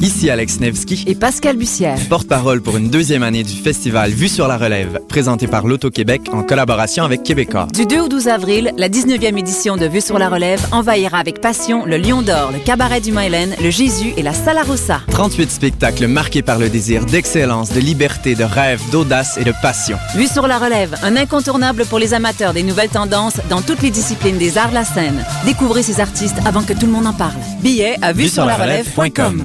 Ici Alex Nevsky et Pascal Bussière, porte-parole pour une deuxième année du festival Vue sur la relève, présenté par l'Auto-Québec en collaboration avec Québécois. Du 2 au 12 avril, la 19e édition de Vue sur la relève envahira avec passion le Lion d'Or, le Cabaret du Mont-Hélène, le Jésus et la Salarossa. 38 spectacles marqués par le désir d'excellence, de liberté, de rêve, d'audace et de passion. Vue sur la relève, un incontournable pour les amateurs des nouvelles tendances dans toutes les disciplines des arts de la scène. Découvrez ces artistes avant que tout le monde en parle. Billets à vue sur la relève.com.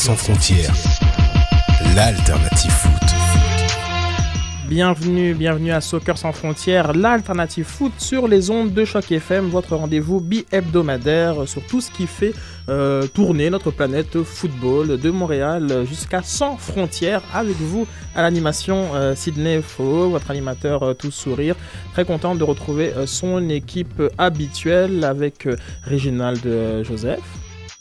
sans frontières, l'alternative foot. Bienvenue, bienvenue à Soccer sans frontières, l'alternative foot sur les ondes de Choc FM, votre rendez-vous bi-hebdomadaire sur tout ce qui fait euh, tourner notre planète football de Montréal jusqu'à sans frontières avec vous à l'animation euh, Sydney Faux, votre animateur euh, tout sourire. Très content de retrouver son équipe habituelle avec Réginald Joseph.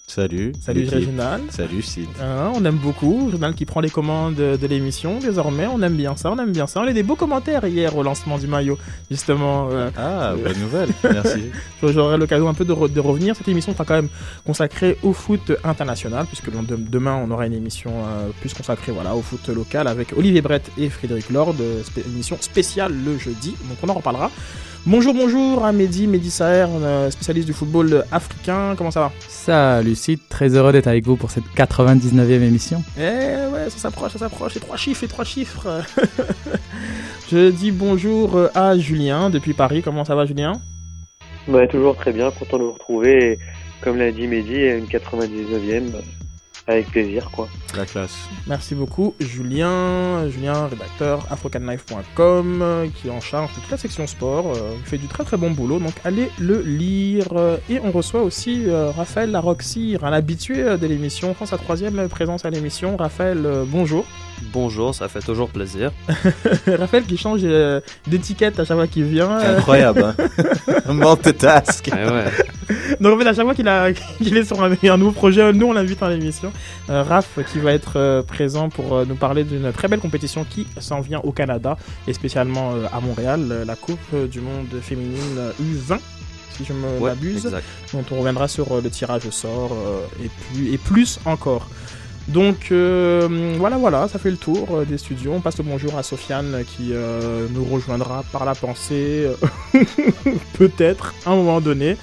Salut. Salut. Réginald. Salut Sid. Hein, on aime beaucoup. Réginald qui prend les commandes de, l'émission désormais. On aime bien ça, on aime bien ça. On a eu des beaux commentaires hier au lancement du maillot, justement. euh, Ah, bonne nouvelle. Merci. J'aurai l'occasion un peu de, re- de revenir. Cette émission sera quand même consacrée au foot international, puisque de- demain on aura une émission euh, plus consacrée voilà, au foot local avec Olivier Brett et Frédéric Lord, euh, émission spéciale le jeudi, donc on en reparlera. Bonjour, bonjour à Mehdi, Mehdi Saher, euh, spécialiste du football africain, comment ça va? Salut Sid, très heureux d'être avec vous pour cette 99e émission. Eh ouais, ça s'approche, ça s'approche, et trois chiffres, et trois chiffres. Je dis bonjour euh, à Julien depuis Paris, comment ça va Julien? Ouais, toujours très bien, content de vous retrouver. Et, comme l'a dit Mehdi, une 99e, euh, avec plaisir, quoi. La classe. Merci beaucoup, Julien, Julien, rédacteur afrocanlife.com, euh, qui est en charge de toute la section sport, euh, il fait du très très bon boulot, donc allez le lire. Euh, Et on reçoit aussi euh, Raphaël Laroxir, un habitué euh, de l'émission, pense sa troisième présence à l'émission. Raphaël, euh, bonjour. Bonjour, ça fait toujours plaisir. Raphaël qui change euh, d'étiquette à chaque fois qu'il vient. euh, Incroyable. Hein Multitask. Eh ouais. Donc en fait, à chaque fois qu'il a- qu'il est sur un, un nouveau projet, nous on l'invite à l'émission. Euh, Raph qui va être euh, présent pour euh, nous parler d'une très belle compétition qui s'en vient au Canada et spécialement euh, à Montréal, euh, la Coupe du Monde féminine euh, U20 si je me Ouais, m'abuse, dont on reviendra sur euh, le tirage au sort euh, et, plus, et plus encore. Donc euh, voilà, voilà, ça fait le tour euh, des studios. On passe le bonjour à Sofiane qui euh, nous rejoindra par la pensée, euh, peut-être, à un moment donné.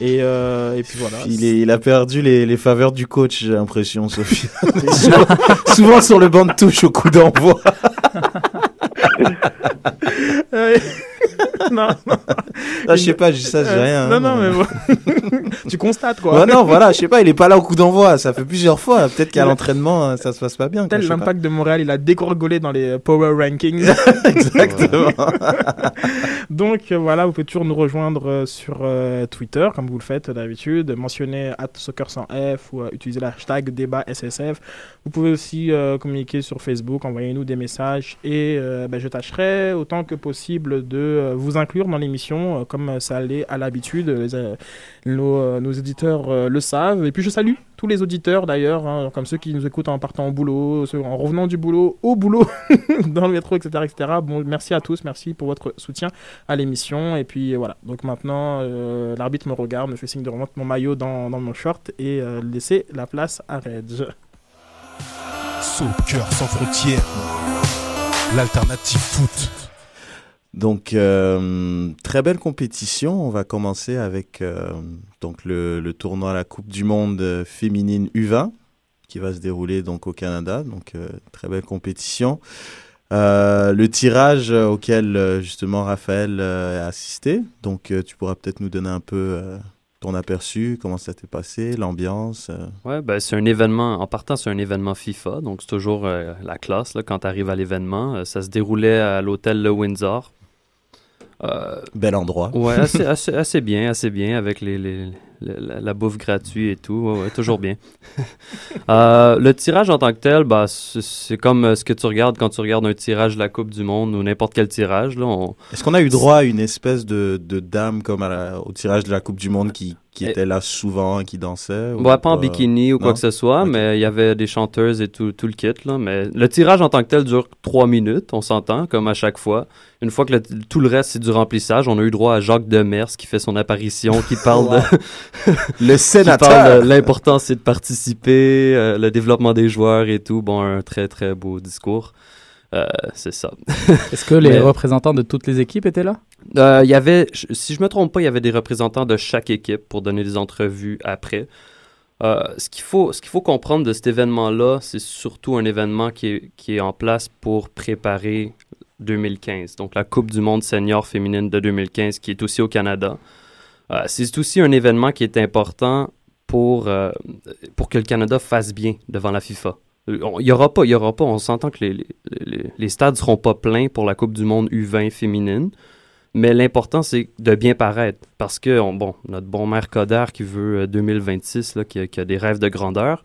Et, euh, et puis voilà. Il, est- il a perdu les, les faveurs du coach, j'ai l'impression, Sophie. souvent, souvent sur le banc de touche au coup d'envoi. Non, non. Ah, je sais pas, ça, dis Euh, rien. Non, hein, non, mais- bon. tu constates quoi. Ouais, non, voilà, je sais pas, il est pas là au coup d'envoi. Ça fait plusieurs fois. Peut-être qu'à l'entraînement, euh, ça se passe pas bien. Tel l'impact de Montréal, il a dégorgolé dans les Power Rankings. Exactement. Donc euh, voilà, vous pouvez toujours nous rejoindre euh, sur euh, Twitter, comme vous le faites d'habitude. Mentionner soccer sans F ou euh, utiliser l'hashtag débat SSF. Vous pouvez aussi euh, communiquer sur Facebook, envoyez-nous des messages et ben, je tâcherai autant que possible de euh, vous inclure dans l'émission, comme ça allait à l'habitude. nos, nos éditeurs le savent. Et puis je salue tous les auditeurs d'ailleurs, hein, comme ceux qui nous écoutent en partant au boulot, en revenant du boulot, au boulot, dans le métro, etc., etc. Bon, merci à tous, merci pour votre soutien à l'émission. Et puis voilà, donc maintenant, euh, l'arbitre me regarde, me fait signe de remettre mon maillot dans, dans mon short et euh, laisser la place à Reg. Soccer sans frontières, l'alternative foot. Donc, euh, très belle compétition. On va commencer avec euh, donc le, tournoi à la Coupe du Monde féminine U20 qui va se dérouler donc au Canada. Donc, euh, très belle compétition. le tirage auquel justement Raphaël a assisté. Donc, tu pourras peut-être nous donner un peu ton aperçu, comment ça t'est passé, l'ambiance Ouais, ben, c'est un événement, en partant, c'est un événement FIFA, donc c'est toujours la classe là, quand tu arrives à l'événement. ça se déroulait à l'hôtel Le Windsor, euh, Bel endroit. Ouais, assez, assez, bien, assez bien avec les, les, la, bouffe gratuite et tout. Ouais, toujours bien. Euh, le tirage en tant que tel, bah, c'est comme euh, ce que tu regardes quand tu regardes un tirage de la Coupe du Monde ou n'importe quel tirage. Est-ce qu'on a eu droit à une espèce de, de dame comme au tirage de la Coupe du Monde qui, qui était là souvent et qui dansait ou pas, en bikini ou quoi que ce soit, mais il y avait des chanteuses et tout, tout le kit. Là, mais le tirage en tant que tel dure trois minutes, on s'entend, comme à chaque fois. Une fois que tout le reste, c'est du remplissage, on a eu droit à Jacques Demers qui fait son apparition, qui parle de... le sénateur! l'importance c'est de participer, euh, le développement des joueurs et tout. Bon, un très, très beau discours. Euh, c'est ça. Est-ce que les représentants de toutes les équipes étaient là? Euh, Il y avait, si je me trompe pas, il y avait des représentants de chaque équipe pour donner des entrevues après. Euh, ce qu'il faut, faut comprendre de cet événement-là, c'est surtout un événement qui est, qui est en place pour préparer 2015, donc la Coupe du Monde senior féminine de 2015, qui est aussi au Canada. c'est aussi un événement qui est important pour, pour que le Canada fasse bien devant la FIFA. Il n'y aura pas, il y aura pas. On s'entend que les, les, les, stades seront pas pleins pour la Coupe du Monde U20 féminine. Mais l'important, c'est de bien paraître. Parce que, bon, notre bon maire Coder qui veut 2026, euh, là, qui, a, des rêves de grandeur,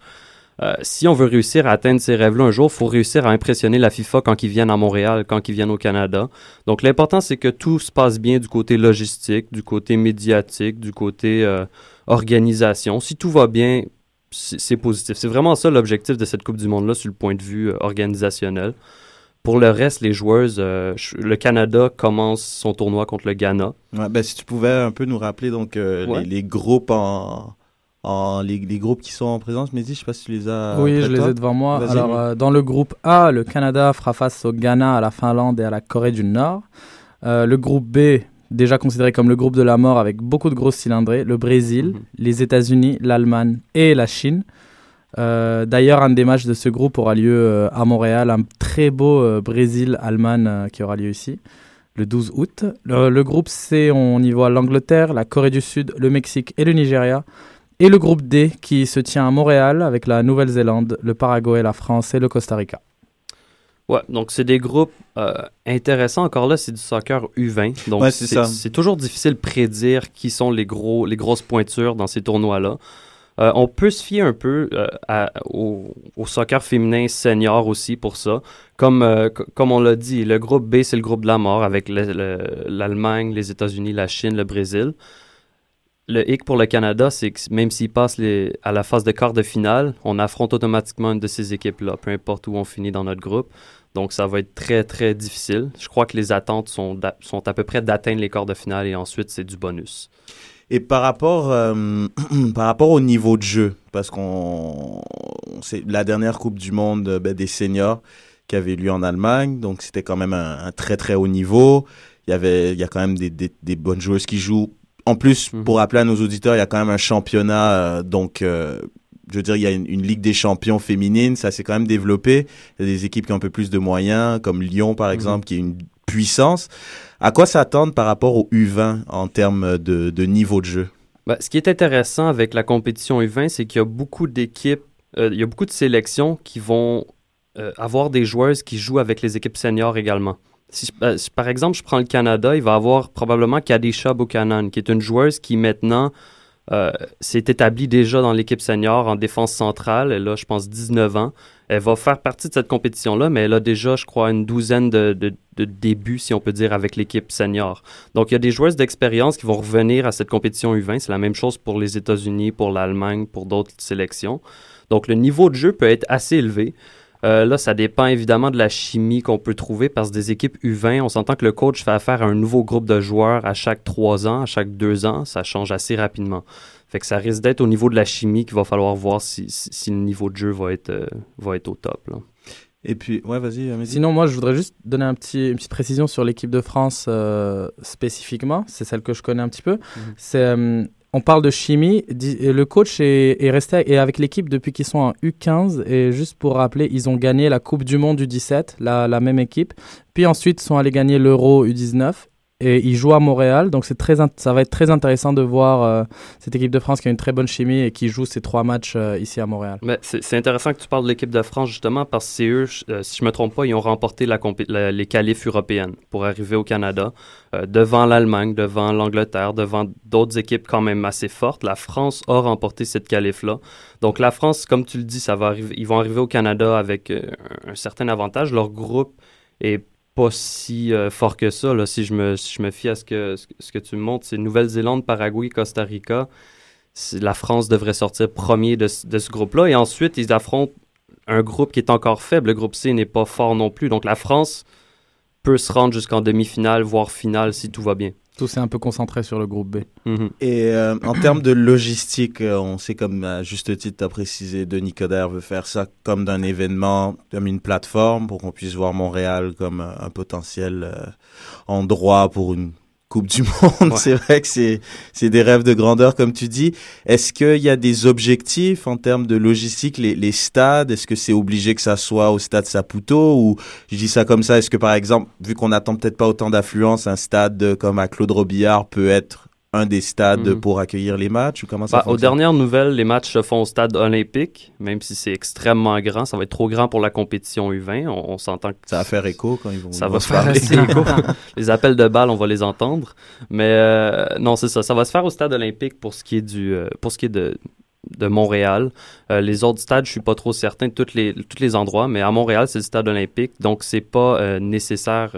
euh, si on veut réussir à atteindre ces rêves-là un jour, il faut réussir à impressionner la FIFA quand ils viennent à Montréal, quand ils viennent au Canada. Donc, l'important, c'est que tout se passe bien du côté logistique, du côté médiatique, du côté euh, organisation. Si tout va bien, c'est positif. C'est vraiment ça l'objectif de cette Coupe du Monde-là sur le point de vue euh, organisationnel. Pour le reste, les joueurs, euh, le Canada commence son tournoi contre le Ghana. Ouais, ben, si tu pouvais un peu nous rappeler donc euh, les, groupes en, en les, groupes qui sont en présence, mais je sais pas si tu les as. Oui, je les ai devant moi. Alors dans le groupe A, le Canada fera face au Ghana, à la Finlande et à la Corée du Nord. le groupe B, déjà considéré comme le groupe de la mort avec beaucoup de grosses cylindrées, le Brésil, mhm. les États-Unis, l'Allemagne et la Chine. Euh, d'ailleurs, un des matchs de ce groupe aura lieu euh, à Montréal, un très beau euh, Brésil-Allemagne qui aura lieu ici le 12 août. Le, groupe C, on y voit l'Angleterre, la Corée du Sud, le Mexique et le Nigeria. Et le groupe D qui se tient à Montréal avec la Nouvelle-Zélande, le Paraguay, la France et le Costa Rica. Ouais, donc c'est des groupes euh, intéressants. Encore là, c'est du soccer U20. Donc c'est toujours difficile de prédire qui sont les, gros, les grosses pointures dans ces tournois-là. Euh, on peut se fier un peu euh, au, soccer féminin senior aussi pour ça. Comme, comme on l'a dit, le groupe B, c'est le groupe de la mort avec l'Allemagne, les États-Unis, la Chine, le Brésil. Le hic pour le Canada, c'est que même s'ils passent les, à la phase de quart de finale, on affronte automatiquement une de ces équipes-là, peu importe où on finit dans notre groupe. Donc, ça va être très, très difficile. Je crois que les attentes sont, sont à peu près d'atteindre les quarts de finale et ensuite, c'est du bonus. Et par rapport, euh, par rapport au niveau de jeu, parce qu'on c'est la dernière Coupe du Monde ben, des seniors qui avait lieu en Allemagne, donc c'était quand même un, très très haut niveau. Il y avait, il y a quand même des, des, bonnes joueuses qui jouent. En plus, mhm. pour rappeler à nos auditeurs, il y a quand même un championnat, euh, donc euh, je veux dire, il y a une, Ligue des champions féminine, ça s'est quand même développé. Il y a des équipes qui ont un peu plus de moyens, comme Lyon par mhm. exemple, qui est une puissance. À quoi s'attendre par rapport au U20 en termes de, niveau de jeu? Ben, ce qui est intéressant avec la compétition U20, c'est qu'il y a beaucoup d'équipes, euh, il y a beaucoup de sélections qui vont avoir des joueuses qui jouent avec les équipes seniors également. Euh, si, par exemple je prends le Canada, il va avoir probablement Kadisha Buchanan, qui est une joueuse qui maintenant euh, s'est établie déjà dans l'équipe senior en défense centrale. Elle a, je pense, 19 ans. Elle va faire partie de cette compétition-là, mais elle a déjà, je crois, une douzaine de, de, débuts, si on peut dire, avec l'équipe senior. Donc, il y a des joueuses d'expérience qui vont revenir à cette compétition U20. C'est la même chose pour les États-Unis, pour l'Allemagne, pour d'autres sélections. Donc, le niveau de jeu peut être assez élevé. Euh, là, ça dépend évidemment de la chimie qu'on peut trouver parce que des équipes U20, on s'entend que le coach fait affaire à un nouveau groupe de joueurs à chaque trois ans, à chaque deux ans. Ça change assez rapidement. Fait que ça risque d'être au niveau de la chimie qu'il va falloir voir si, si, le niveau de jeu va être, euh, va être au top. Et puis, ouais, vas-y. Sinon, moi, je voudrais juste donner un petit, une petite précision sur l'équipe de France euh, spécifiquement. C'est celle que je connais un petit peu. Mhm. C'est on parle de chimie. Le coach est, resté avec l'équipe depuis qu'ils sont en U15. Et juste pour rappeler, ils ont gagné la Coupe du Monde du 17, la, la même équipe. Puis ensuite, sont allés gagner l'Euro U19 et il joue à Montréal. Donc c'est très ça va être très intéressant de voir euh, cette équipe de France qui a une très bonne chimie et qui joue ces trois matchs euh, ici à Montréal. C'est intéressant que tu parles de l'équipe de France justement parce que c'est eux, euh, si je me trompe pas, ils ont remporté la, les qualifs européennes pour arriver au Canada devant l'Allemagne, devant l'Angleterre, devant d'autres équipes quand même assez fortes. La France a remporté cette qualif là. Donc la France, comme tu le dis, ça va ils vont arriver au Canada avec un certain avantage. Leur groupe est pas si euh, fort que ça. Si, je me, me fie à ce que, ce que tu me montres, c'est Nouvelle-Zélande, Paraguay, Costa Rica. La France devrait sortir premier de, de ce groupe-là. Et ensuite, ils affrontent un groupe qui est encore faible. Le groupe C n'est pas fort non plus. Donc la France peut se rendre jusqu'en demi-finale, voire finale si tout va bien. Tout s'est un peu concentré sur le groupe B. Mhm. Et euh, en termes de logistique, euh, on sait comme à juste titre, tu as précisé, Denis Coderre veut faire ça comme d'un événement, comme une plateforme pour qu'on puisse voir Montréal comme un potentiel euh, endroit pour une Coupe du Monde. C'est vrai que c'est, c'est des rêves de grandeur, comme tu dis. Est-ce qu'il y a des objectifs en termes de logistique, les, les stades? Est-ce que c'est obligé que ça soit au stade Saputo ou je dis ça comme ça? Est-ce que par exemple, vu qu'on n'attend peut-être pas autant d'affluence, un stade comme à Claude Robillard peut être un des stades mhm. pour accueillir les matchs ou comment ça bah, Aux dernières nouvelles, les matchs se font au stade olympique, même si c'est extrêmement grand. Ça va être trop grand pour la compétition U20. On, s'entend que ça va faire écho quand ils vont. Ça va se faire écho. les appels de balles, on va les entendre. Mais euh, non, c'est ça. Ça va se faire au stade olympique pour ce qui est du, euh, pour ce qui est de de Montréal. Euh, les autres stades, je suis pas trop certain de tous les, tous les endroits, mais à Montréal, c'est le stade olympique, donc c'est pas nécessaire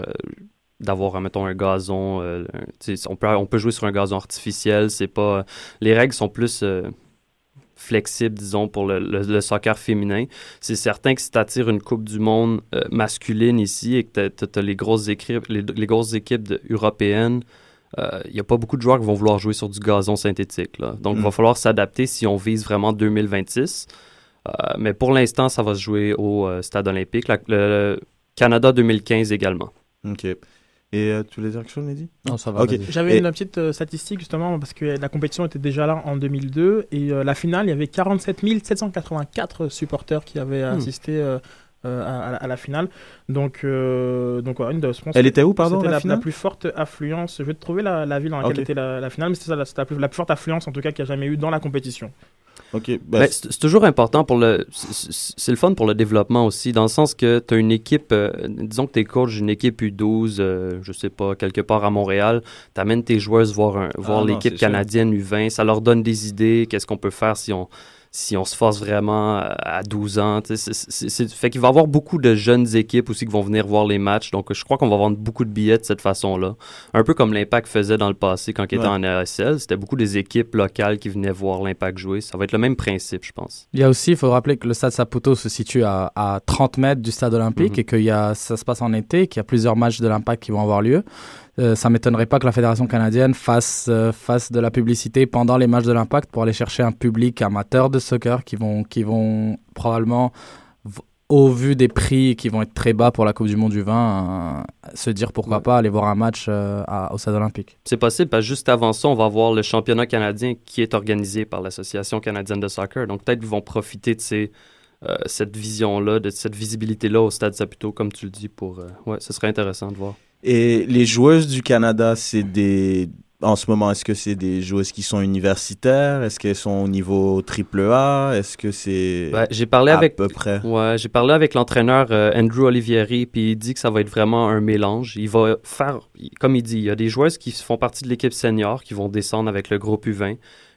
d'avoir mettons un gazon euh, on peut on peut jouer sur un gazon artificiel c'est pas les règles sont plus euh, flexibles disons pour le, soccer féminin c'est certain que si tu attires une coupe du monde euh, masculine ici et que tu as, les grosses équipes les, grosses équipes européennes il n'y a pas beaucoup de joueurs qui vont vouloir jouer sur du gazon synthétique là. donc il va mm. falloir s'adapter si on vise vraiment 2026 mais pour l'instant ça va se jouer au stade olympique le Canada 2015 également OK. Et euh, tu voulais dire quelque chose, Mehdi? Non, ça va. J'avais une petite euh, statistique justement parce que la compétition était déjà là en 2002 et euh, la finale, il y avait 47 784 supporters qui avaient hmm. assisté. À, la finale. Donc, donc voilà, une de, Elle était où, pardon la, la, plus forte affluence. Je vais te trouver la, ville dans laquelle était la, finale, mais c'était la, la, plus, la plus forte affluence en tout cas qu'il y a jamais eu dans la compétition. Ben, ben, c'est toujours important pour le. C'est le fun pour le développement aussi, dans le sens que tu as une équipe. Euh, disons que tu es coach d'une équipe U12, euh, je sais pas, quelque part à Montréal. Tu amènes tes joueuses voir, voir ah l'équipe canadienne U20. Ça leur donne des idées. Qu'est-ce qu'on peut faire si on si on se force vraiment à 12 ans. C'est, fait qu'il va y avoir beaucoup de jeunes équipes aussi qui vont venir voir les matchs. Donc, je crois qu'on va vendre beaucoup de billets de cette façon-là. Un peu comme l'Impact faisait dans le passé quand il était en ASL. C'était beaucoup des équipes locales qui venaient voir l'Impact jouer. Ça va être le même principe, je pense. Il y a aussi, il faut rappeler que le stade Saputo se situe à, à 30 mètres du stade olympique mhm. et que y a, ça se passe en été, qu'il y a plusieurs matchs de l'Impact qui vont avoir lieu. Euh, ça m'étonnerait pas que la fédération canadienne fasse, euh, fasse de la publicité pendant les matchs de l'Impact pour aller chercher un public amateur de soccer qui vont, qui vont probablement, au vu des prix qui vont être très bas pour la Coupe du Monde du vin, euh, se dire pourquoi pas aller voir un match au Stade olympique. C'est possible parce que juste avant ça, on va voir le championnat canadien qui est organisé par l'Association canadienne de soccer. Donc peut-être qu'ils vont profiter de ces, cette vision-là, de cette visibilité-là au Stade Saputo, comme tu le dis, pour... ouais, ce serait intéressant de voir. Et les joueuses du Canada, c'est des. En ce moment, est-ce que c'est des joueuses qui sont universitaires? Est-ce qu'elles sont au niveau triple A? Est-ce que c'est j'ai parlé à avec peu près? Ouais, j'ai parlé avec l'entraîneur euh, Andrew Olivieri, puis il dit que ça va être vraiment un mélange. Il va faire, comme il dit, il y a des joueuses qui font partie de l'équipe senior qui vont descendre avec le groupe U20.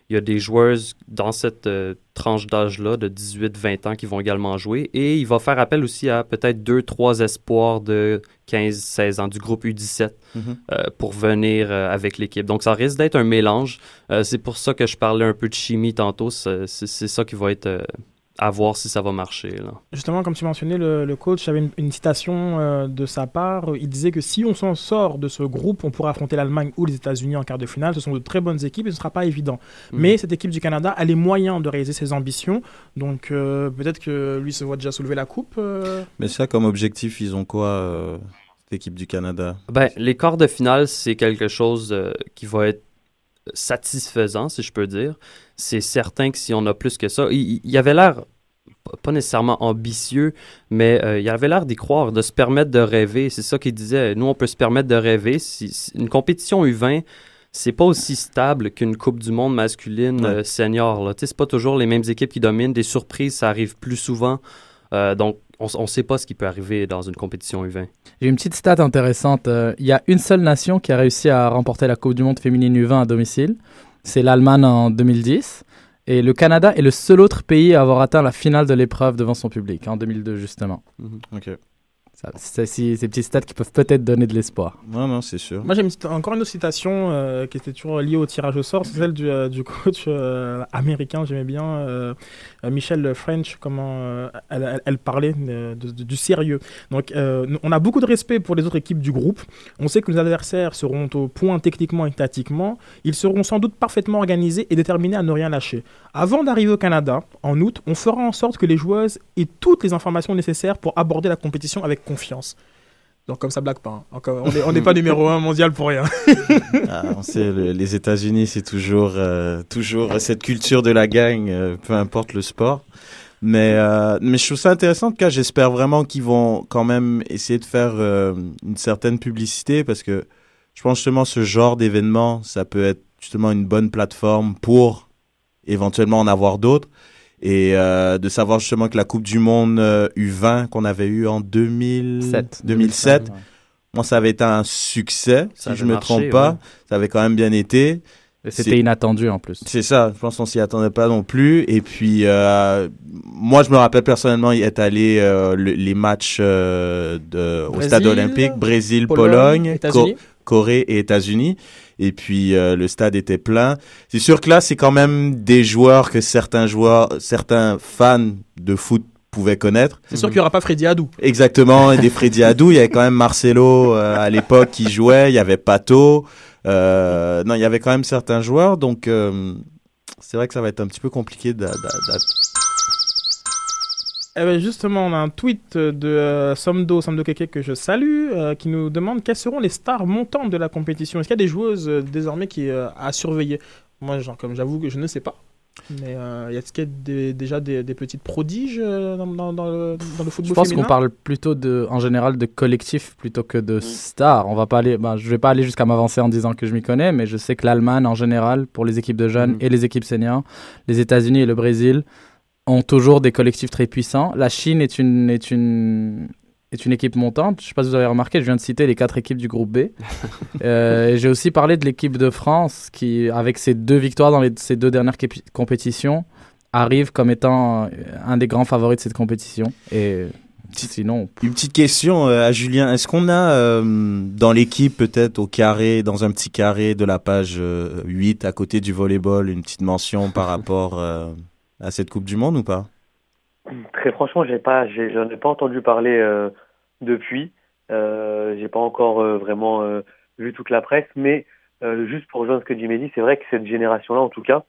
Il y a des joueurs dans cette euh, tranche d'âge-là, de 18-20 ans, qui vont également jouer. Et il va faire appel aussi à peut-être deux, trois espoirs de 15-16 ans du groupe U17 Mhm. euh, pour venir euh, avec l'équipe. Donc, ça risque d'être un mélange. C'est pour ça que je parlais un peu de chimie tantôt. C'est ça qui va être à voir si ça va marcher. Là. Justement, comme tu mentionnais, le, le coach avait une, une citation euh, de sa part. Il disait que si on s'en sort de ce groupe, on pourra affronter l'Allemagne ou les États-Unis en quart de finale. Ce sont de très bonnes équipes et ce ne sera pas évident. Mhm. Mais cette équipe du Canada a les moyens de réaliser ses ambitions. Donc euh, peut-être que lui se voit déjà soulever la coupe. euh. Mais ça, comme objectif, ils ont quoi, euh, cette équipe du Canada? Ben, les quarts de finale, c'est quelque chose euh, qui va être satisfaisant, si je peux dire. C'est certain que si on a plus que ça, il, il avait l'air pas nécessairement ambitieux, mais euh, il avait l'air d'y croire, de se permettre de rêver. C'est ça qu'il disait. Nous, on peut se permettre de rêver. Si, si- une compétition U20, c'est pas aussi stable qu'une Coupe du Monde masculine euh, senior. Là. C'est pas toujours les mêmes équipes qui dominent. Des surprises, ça arrive plus souvent. Euh, donc, on ne sait pas ce qui peut arriver dans une compétition U20. J'ai une petite stat intéressante. Euh, Il y a une seule nation qui a réussi à remporter la Coupe du Monde féminine U20 à domicile. C'est l'Allemagne en 2010. Et le Canada est le seul autre pays à avoir atteint la finale de l'épreuve devant son public, en 2002 justement. Ok. C'est ces petits stats qui peuvent peut-être donner de l'espoir. Non, non, c'est sûr. Moi, j'ai encore une autre citation euh, qui était toujours liée au tirage au sort. C'est celle du, euh, du coach euh, américain, j'aimais bien, Michel French, comment euh, elle, elle- elle parlait euh, de- de- du sérieux. Donc, euh, on a beaucoup de respect pour les autres équipes du groupe. On sait que nos adversaires seront au point techniquement et tactiquement. Ils seront sans doute parfaitement organisés et déterminés à ne rien lâcher. Avant d'arriver au Canada, en août, on fera en sorte que les joueuses aient toutes les informations nécessaires pour aborder la compétition avec confiance. Donc comme ça blague pas. hein. On n'est pas numéro un mondial pour rien. Ah, on sait, le- les États-Unis, c'est toujours, euh, toujours cette culture de la gang, euh, peu importe le sport. Mais, euh, mais je trouve ça intéressant. En tout cas, j'espère vraiment qu'ils vont quand même essayer de faire une certaine publicité parce que je pense justement ce genre d'événement, ça peut être justement une bonne plateforme pour éventuellement en avoir d'autres. Et euh, de savoir justement que la Coupe du Monde euh, U20 qu'on avait eu en 2007, 2007 moi, ça avait été un succès, Ça si je avait me marché, trompe pas. ouais. Ça avait quand même bien été. C'était inattendu en plus. C'est ça, je pense qu'on s'y attendait pas non plus. Et puis, euh, moi, je me rappelle personnellement y être allé euh, le- les matchs euh, de, au stade olympique, Brésil, Pologne, Pologne, États-Unis. Co- Corée et États-Unis. Et puis, euh, le stade était plein. C'est sûr que là, c'est quand même des joueurs que certains joueurs, certains fans de foot pouvaient connaître. C'est sûr qu'il n'y aura pas Freddy Adou. Exactement, et des Freddy Adou, il y avait quand même Marcelo euh, à l'époque qui jouait, il y avait Pato, euh, non, il y avait quand même certains joueurs, donc c'est vrai que ça va être un petit peu compliqué d'a- Eh ben justement, on a un tweet de euh, Somdo, Somdo Keke que je salue, euh, qui nous demande quelles seront les stars montantes de la compétition. Est-ce qu'il y a des joueuses euh, désormais qui euh, à surveiller? Moi, genre, comme j'avoue que je ne sais pas. Mais euh, est-ce qu'il y a des- déjà des, des petites prodiges dans, dans- dans le, dans le football Je pense qu'on parle plutôt de, en général de collectif plutôt que de stars. On va pas aller, ben, je vais pas aller jusqu'à m'avancer en disant que je m'y connais, mais je sais que l'Allemagne en général, pour les équipes de jeunes et les équipes seniors, les États-Unis et le Brésil ont toujours des collectifs très puissants. La Chine est une, est une, est une équipe montante. Je sais pas si vous avez remarqué, je viens de citer les quatre équipes du groupe B. Euh, J'ai aussi parlé de l'équipe de France qui, avec ses deux victoires dans les, ses deux dernières compétitions, arrive comme étant euh, un des grands favoris de cette compétition. Et sinon, Une petite question euh, à Julien, est-ce qu'on a euh, dans l'équipe peut-être au carré, dans un petit carré de la page euh, 8 à côté du volleyball, une petite mention par rapport à cette Coupe du Monde ou pas? Très franchement, j'ai pas, j'en ai pas entendu parler euh, depuis. Euh, j'ai pas encore euh, vraiment euh, vu toute la presse, mais juste pour rejoindre ce que dit Mehdi, c'est vrai que cette génération-là, en tout cas,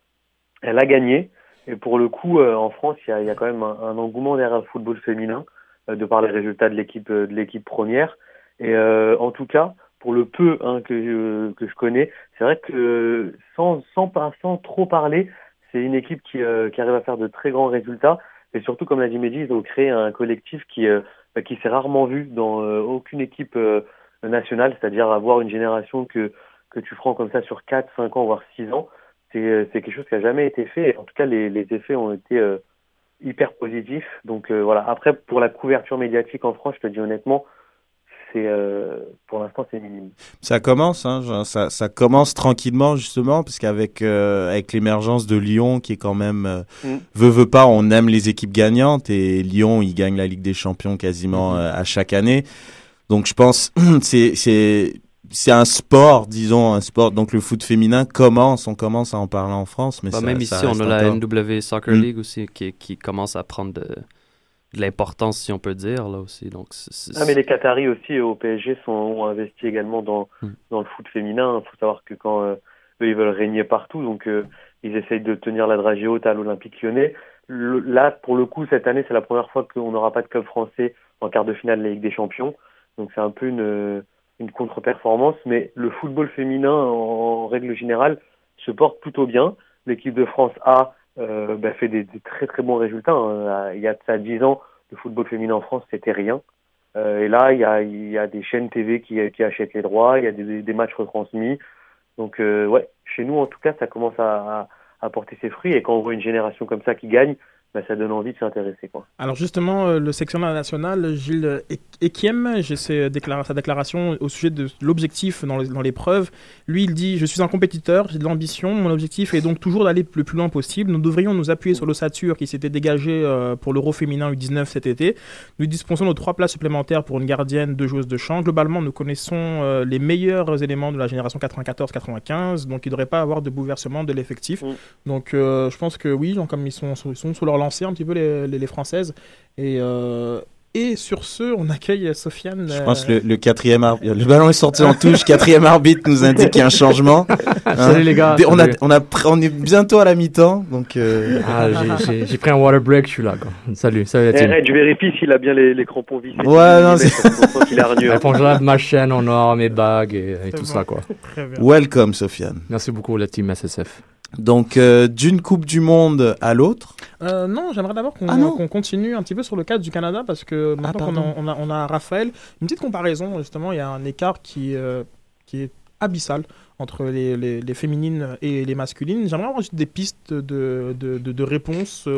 elle a gagné. Et pour le coup, en France, il y a, quand même un, engouement derrière le football féminin, de par les résultats de l'équipe de l'équipe première. Et en tout cas, pour le peu hein, que je, que je connais, c'est vrai que sans sans sans trop parler, c'est une équipe qui euh, qui arrive à faire de très grands résultats. Et surtout, comme l'a dit Mehdi, ils ont créé un collectif qui, euh, bah, qui s'est rarement vu dans euh, aucune équipe nationale, c'est-à-dire avoir une génération que, que tu prends comme ça sur 4, 5 ans, voire 6 ans. C'est, c'est quelque chose qui n'a jamais été fait. En tout cas, les, les effets ont été hyper positifs. Donc voilà. Après, pour la couverture médiatique en France, je te dis honnêtement, c'est pour l'instant c'est minime. Ça commence, hein, ça, ça, commence tranquillement justement, puisqu'avec avec l'émergence de Lyon, qui est quand même mm. veut veut pas, on aime les équipes gagnantes et Lyon, il gagne la Ligue des Champions quasiment mm-hmm. à chaque année. Donc je pense c'est c'est c'est un sport, disons, un sport. Donc le foot féminin commence, on commence à en parler en France, mais bah, même ici, on a la NW Soccer hmm. League aussi qui, qui, commence à prendre de, l'importance, si on peut dire, là aussi. Donc, Ah, mais les Qataris aussi au PSG sont, ont investi également dans, hmm. dans le foot féminin. Il faut savoir que quand euh, eux, ils veulent régner partout, donc euh, ils essayent de tenir la dragée haute à l'Olympique lyonnais. là, pour le coup, cette année, c'est la première fois qu'on n'aura pas de club français en quart de finale de la Ligue des Champions. Donc c'est un peu une une contre-performance, mais le football féminin en, règle générale se porte plutôt bien. L'équipe de France A euh, bah, fait des, très très bons résultats. Hein. Il y a ça 10 ans, le football féminin en France c'était rien. Euh, et là, il y a, il y a des chaînes TV qui, qui achètent les droits, il y a des, des matchs retransmis. Donc euh, ouais, chez nous en tout cas, ça commence à, à porter ses fruits. Et quand on voit une génération comme ça qui gagne, bah, ça donne envie de s'intéresser. Quoi. Alors justement, euh, le sectionnaire national, Gilles Ekiem, j'ai sa déclaration au sujet de l'objectif dans l'épreuve. Lui, il dit, je suis un compétiteur, j'ai de l'ambition, mon objectif est donc toujours d'aller le plus loin possible. Nous devrions nous appuyer sur l'ossature qui s'était dégagée euh, pour l'Euro féminin U19 cet été. Nous disposons de trois places supplémentaires pour une gardienne, deux joueuses de champ. Globalement, nous connaissons euh, les meilleurs éléments de la génération 94-95, donc il ne devrait pas avoir de bouleversement de l'effectif. Mm. Donc je pense que oui, comme ils sont, ils sont sur leur lancer un petit peu les, les, françaises. Et, euh, et sur ce, on accueille Sofiane. Je pense le, le quatrième arbitre. Le ballon est sorti en touche. quatrième arbitre nous indique qu'il y a un changement. Salut les gars. On, a, on, a, on est bientôt à la mi-temps. Donc euh... ah, j'ai pris un water break, je suis là. Quoi. Salut, salut la team. je vérifie s'il a bien les, les crampons vissés. Ouais, non, c'est. qu'il a je lave ma chaîne en or, mes bagues et, et tout ça. quoi. Welcome, Sofiane. Merci beaucoup, la team SSF. Donc, euh, d'une Coupe du Monde à l'autre euh, Non, j'aimerais d'abord qu'on ah continue un petit peu sur le cadre du Canada parce que ah, maintenant qu'on a, on a, Raphaël, une petite comparaison, justement, il y a un écart qui, euh, qui est abyssal entre les, les, féminines et les masculines. J'aimerais avoir des pistes de, de, de, réponse,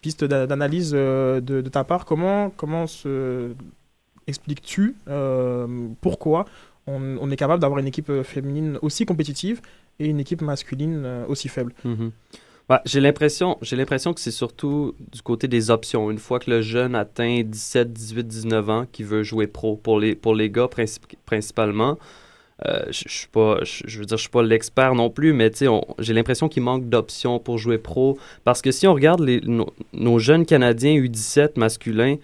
pistes d'analyse de, ta part. Comment, comment expliques-tu pourquoi on, on, est capable d'avoir une équipe féminine aussi compétitive et une équipe masculine euh, aussi faible. Mhm. J'ai l'impression, que c'est surtout du côté des options. Une fois que le jeune atteint 17, 18, 19 ans, qui veut jouer pro pour les pour les gars principalement. Euh, je suis pas, suis pas l'expert non plus, mais j'ai l'impression qu'il manque d'options pour jouer pro. Parce que si on regarde les, nos jeunes Canadiens U17 masculins,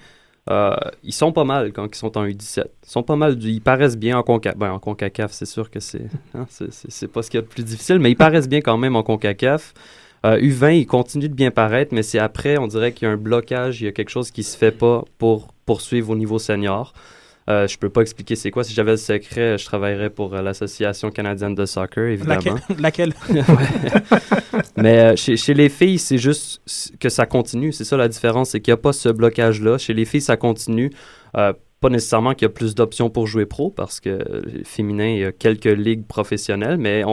euh, ils sont pas mal quand ils sont en U17. Ils sont pas mal, ils paraissent bien en CONCACAF. Ben, en CONCACAF, c'est sûr que c'est, hein, c'est, pas ce qu'il y a de plus difficile, mais ils paraissent bien quand même en CONCACAF. Euh, U20, ils continuent de bien paraître, mais c'est après, on dirait qu'il y a un blocage, il y a quelque chose qui se fait pas pour poursuivre au niveau senior. Euh, je peux pas expliquer c'est quoi. Si j'avais le secret, je travaillerais pour euh, l'Association canadienne de soccer, évidemment. Laquelle? Mais euh, chez, chez, les filles, c'est juste que ça continue. C'est ça la différence, c'est qu'il n'y a pas ce blocage-là. Chez les filles, ça continue. Euh, pas nécessairement qu'il y a plus d'options pour jouer pro, parce que féminin, il y a quelques ligues professionnelles, mais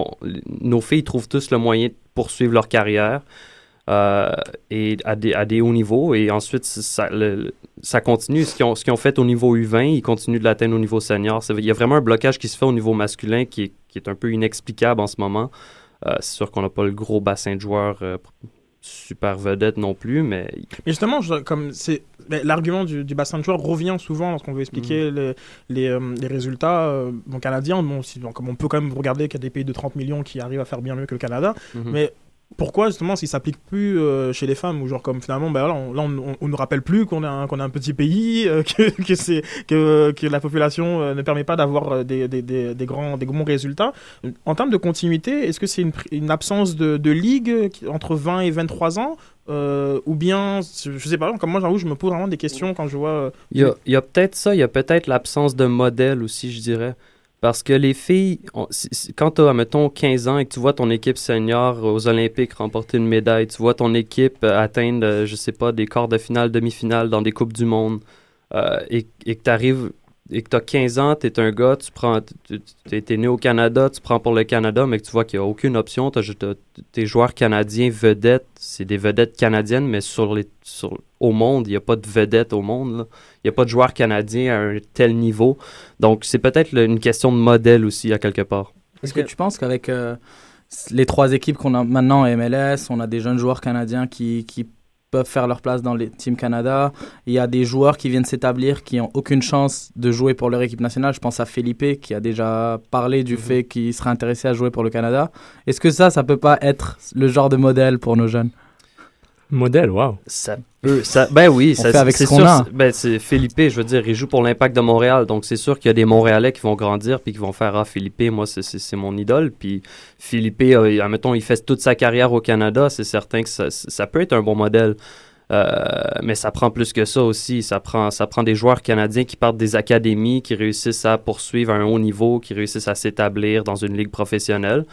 nos filles trouvent tous le moyen de poursuivre leur carrière. Euh, et à des, à des hauts niveaux. Et ensuite, ça, ça continue. Ce qu'ils ont, ont, fait au niveau U20, ils continuent de l'atteindre au niveau senior. Il y a vraiment un blocage qui se fait au niveau masculin qui est, qui est un peu inexplicable en ce moment. Euh, c'est sûr qu'on n'a pas le gros bassin de joueurs euh, super vedette non plus, mais... Mais justement, comme c'est l'argument du, bassin de joueurs revient souvent lorsqu'on veut expliquer mm. les, les, les, résultats canadiens. Bon, comme on peut quand même regarder qu'il y a des pays de 30 millions qui arrivent à faire bien mieux que le Canada, mm-hmm. mais pourquoi justement s'il s'applique plus euh, chez les femmes ou genre comme finalement ben là on, on, nous rappelle plus qu'on est qu'on un petit pays euh, que c'est que, la population euh, ne permet pas d'avoir des, des, des, grands des bons résultats. En termes de continuité est-ce que c'est une, absence de, de ligue entre 20 et 23 ans ou bien je sais pas comme moi j'avoue je me pose vraiment des questions quand je vois il y a, a peut-être ça il y a peut-être l'absence de modèle aussi je dirais parce que les filles, quand tu as, mettons, 15 ans et que tu vois ton équipe senior aux Olympiques remporter une médaille, tu vois ton équipe euh, atteindre, je sais pas, des quarts de finale, demi-finale dans des Coupes du Monde, euh, et, que tu arrives et que tu as 15 ans, tu es un gars, tu prends, tu es né au Canada, tu prends pour le Canada, mais que tu vois qu'il n'y a aucune option. tes joueurs canadiens vedettes, c'est des vedettes canadiennes, mais sur les, sur, au monde, il n'y a pas de vedettes au monde. Il n'y a pas de joueurs canadiens à un tel niveau. Donc, c'est peut-être une question de modèle aussi, à quelque part. Est-ce que tu penses qu'avec euh, les trois équipes qu'on a maintenant MLS, on a des jeunes joueurs canadiens qui, qui peuvent faire leur place dans les Team Canada. Il y a des joueurs qui viennent s'établir qui n'ont aucune chance de jouer pour leur équipe nationale. Je pense à Felipe qui a déjà parlé du mhm. fait qu'il serait intéressé à jouer pour le Canada. Est-ce que ça, ça peut pas être le genre de modèle pour nos jeunes? Modèle, waouh. Ça peut, ça, ben oui, ça, fait avec ce qu'on a. Ben c'est Philippe, je veux dire, il joue pour l'impact de Montréal, donc c'est sûr qu'il y a des Montréalais qui vont grandir puis qui vont faire ah Philippe, moi c'est mon idole, puis Philippe, euh, admettons, il fait toute sa carrière au Canada, c'est certain que ça, ça, peut être un bon modèle. Euh, mais ça prend plus que ça aussi. Ça prend, ça prend des joueurs canadiens qui partent des académies, qui réussissent à poursuivre à un haut niveau, qui réussissent à s'établir dans une ligue professionnelle.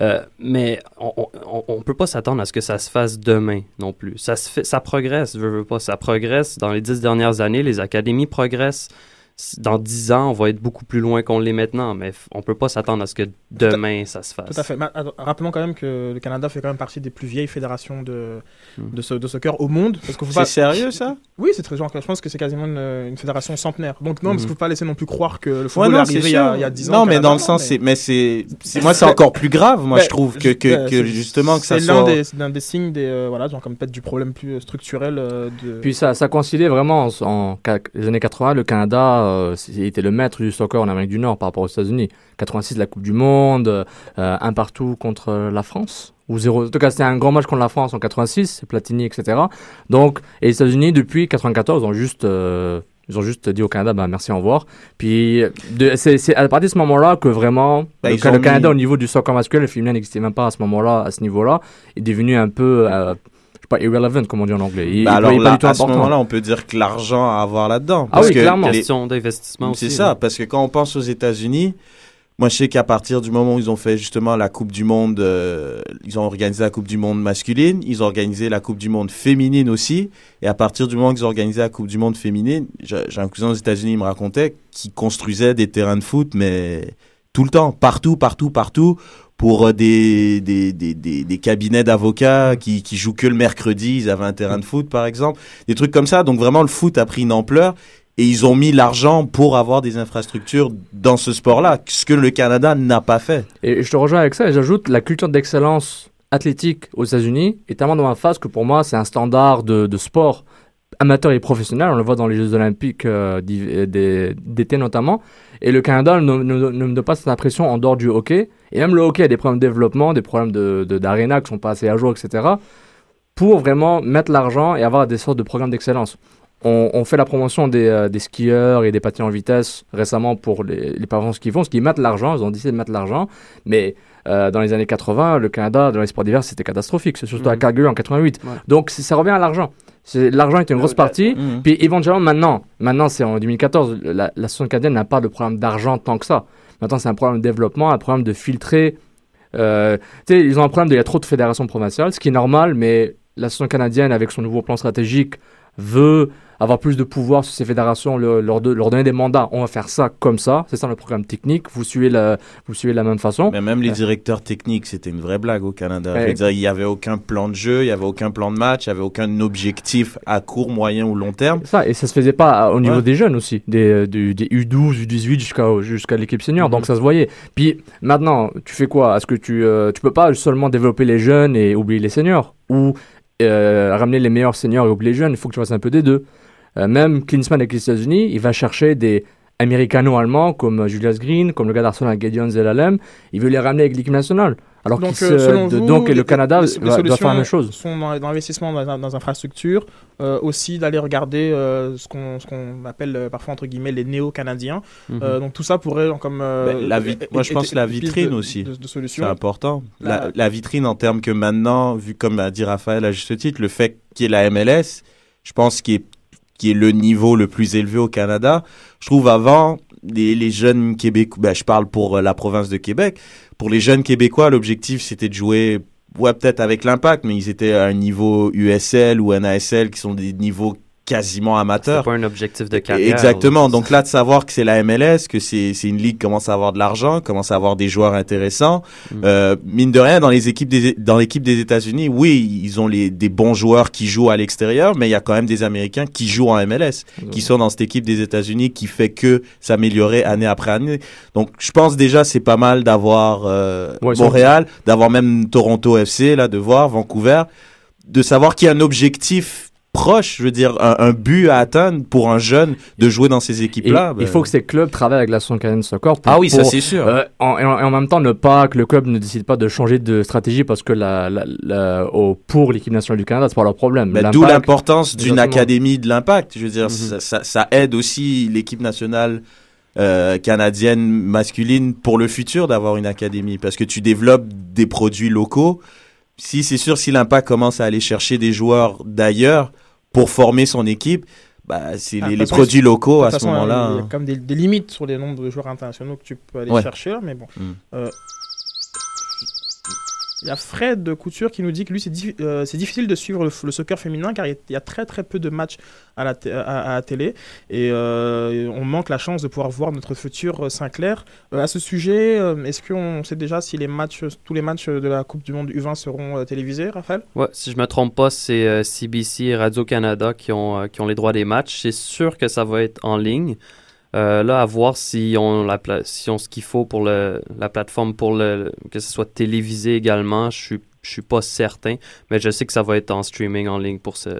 Euh, mais on ne peut pas s'attendre à ce que ça se fasse demain non plus. Ça, se fait, ça progresse, pas, ça progresse. Dans les dix dernières années, les académies progressent dans dix ans, on va être beaucoup plus loin qu'on l'est maintenant, mais on peut pas s'attendre à ce que demain ça se fasse. Tout à fait. rappelons quand même que le Canada fait quand même partie des plus vieilles fédérations de, hmm. de, de, soccer au monde. C'est sérieux ça? Oui, c'est très genre. Je pense que c'est quasiment une, fédération centenaire. Donc non, parce qu'il hmm. faut pas laisser non plus croire que le football est arrivé il y, a, il y, a 10 ans. Non, mais dans le sens, mais c'est moi c'est encore plus grave. Moi, je trouve que, que, que justement que ça soit. C'est l'un des, signes des euh, voilà, genre comme peut-être du problème plus structurel. Euh, de... Puis ça, ça coïncidait vraiment en, les années 80. Le Canada, euh, était le maître du soccer en Amérique du Nord par rapport aux États-Unis. 86, la Coupe du Monde, euh, un partout contre la France. Ou zéro. En tout cas, c'était un grand match contre la France en 86, Platini, etc. Donc, et les États-Unis, depuis 94, ont juste, euh, ils ont juste dit au Canada, bah, merci, au revoir. Puis, c'est à partir de ce moment-là que vraiment, bah, le, Canada, au niveau du soccer masculin, le féminin n'existait même pas à ce moment-là, à ce niveau-là, est devenu un peu euh, pas irrelevant comme on dit en anglais. Il, bah alors à ce moment-là, on peut dire que l'argent à avoir là-dedans. Ah oui, clairement. Question d'investissement C'est ça, parce que quand on pense aux États-Unis, moi je sais qu'à partir du moment où ils ont fait justement la Coupe du Monde, euh, ils ont organisé la Coupe du Monde masculine, ils ont organisé la Coupe du Monde féminine aussi, et à partir du moment qu'ils ont organisé la Coupe du Monde féminine, j'ai un cousin aux États-Unis, il me racontait qu'il construisait des terrains de foot, mais tout le temps, partout, partout, partout, pour euh, des, des, des, des, cabinets d'avocats qui, qui jouent que le mercredi, ils avaient un terrain de foot par exemple, des trucs comme ça. Donc vraiment le foot a pris une ampleur et ils ont mis l'argent pour avoir des infrastructures dans ce sport-là, ce que le Canada n'a pas fait. Et je te rejoins avec ça et j'ajoute la culture d'excellence athlétique aux États-Unis est tellement dans ma phase que pour moi c'est un standard de, sport amateur et professionnel. On le voit dans les Jeux Olympiques euh, d'été notamment. Et le Canada ne, ne, ne, me donne pas cette impression en dehors du hockey. Et même le hockey a des problèmes de développement, des problèmes d'aréna de, qui sont pas assez à jour, etc. Pour vraiment mettre l'argent et avoir des sortes de programmes d'excellence. On, fait la promotion des, euh, des, skieurs et des patineurs en vitesse récemment pour les, les performances qu'ils font, ce qui mettent l'argent, ils ont décidé de mettre l'argent, mais euh, dans les années 80, le Canada, dans les sports d'hiver, c'était catastrophique, c'est surtout à mhm. Calgary en 88. Donc ça revient à l'argent. L'argent est une grosse partie. Mhm. Puis éventuellement, maintenant, maintenant c'est en 2014, la, la canadienne n'a pas de problème d'argent tant que ça. Maintenant, c'est un problème de développement, un problème de filtrer. Euh, ils ont un problème de, il y a trop de fédérations provinciales, ce qui est normal, mais l'association canadienne, avec son nouveau plan stratégique, veut avoir plus de pouvoir sur ces fédérations, leur, leur, donner des mandats. On va faire ça comme ça. C'est ça le programme technique. Vous suivez, la, vous suivez de la même façon. Mais même les directeurs techniques, c'était une vraie blague au Canada. Je veux dire, il n'y avait aucun plan de jeu, il n'y avait aucun plan de match, il n'y avait aucun objectif à court, moyen ou long terme. Ça, et ça se faisait pas au niveau des jeunes aussi, des, des, des U12, U18 jusqu'à jusqu'à l'équipe senior. Donc mhm. ça se voyait. Puis maintenant, tu fais quoi? Est-ce que tu, euh, tu peux pas seulement développer les jeunes et oublier les seniors? Ou euh, ramener les meilleurs seniors et oublier les jeunes? Il faut que tu fasses un peu des deux. Euh, même Klinsmann avec les États-Unis, il va chercher des américano-allemands comme Julius Green, comme le gars d'Arsenal Gideon Zelalem. Il veut les ramener avec l'équipe nationale. Alors donc, euh, donc le Canada doit faire la même chose. sont dans, l'investissement dans, dans, infrastructures, euh, aussi d'aller regarder ce qu'on appelle parfois entre guillemets les néo-canadiens. Mhm. donc tout ça pourrait comme ben, la moi je pense que la vitrine aussi, c'est important. La... La, vitrine en termes que maintenant, vu comme a dit Raphaël à juste titre, le fait qu'il y ait la MLS, je pense qu'il est qui est le niveau le plus élevé au Canada. Je trouve avant, les, jeunes Québécois, ben, je parle pour euh, la province de Québec, pour les jeunes Québécois, l'objectif c'était de jouer, ouais peut-être avec l'impact, mais ils étaient à un niveau USL ou NASL qui sont des niveaux quasiment amateur. C'est pas un objectif de carrière. Exactement. Donc là, de savoir que c'est la MLS, que c'est c'est une ligue qui commence à avoir de l'argent, commence à avoir des joueurs intéressants. Mm. Euh, mine de rien, dans les équipes des, dans l'équipe des États-Unis, oui, ils ont les des bons joueurs qui jouent à l'extérieur, mais il y a quand même des Américains qui jouent en MLS, qui sont dans cette équipe des États-Unis, qui fait que s'améliorer année après année. Donc, je pense déjà c'est pas mal d'avoir euh, Montréal, d'avoir même Toronto FC là, de voir Vancouver, de savoir qu'il y a un objectif proche, je veux dire, un, but à atteindre pour un jeune de jouer dans ces équipes-là. Il faut que ces clubs travaillent avec la canadienne soccer. ah oui, ça c'est sûr. Euh, en, et, en, même temps, ne pas que le club ne décide pas de changer de stratégie parce que la, pour l'équipe nationale du Canada, c'est pas leur problème. D'où l'importance d'une académie de l'impact. Je veux dire, mhm. ça, ça, aide aussi l'équipe nationale. Euh, canadienne masculine pour le futur d'avoir une académie parce que tu développes des produits locaux. Si c'est sûr, si l'impact commence à aller chercher des joueurs d'ailleurs, pour former son équipe, bah, c'est ah, les, produits locaux à ce moment-là. Il y a comme des, des, limites sur les nombres de joueurs internationaux que tu peux aller chercher, mais bon. Mm. Euh, il y a Fred de Couture qui nous dit que lui, c'est euh, difficile de suivre le, soccer féminin car il y, a très très peu de matchs à la, télé et euh, on manque la chance de pouvoir voir notre futur Sinclair. à ce sujet, est-ce qu'on sait déjà si les matchs, tous les matchs de la Coupe du Monde U20 seront télévisés, Raphaël? Ouais, si je me trompe pas, c'est CBC et Radio-Canada qui ont, qui ont les droits des matchs. C'est sûr que ça va être en ligne. Euh, là, à voir si on, la si on ce qu'il faut pour le, la plateforme pour le, que ce soit télévisé également. Je suis, je suis pas certain, mais je sais que ça va être en streaming en ligne pour, ce,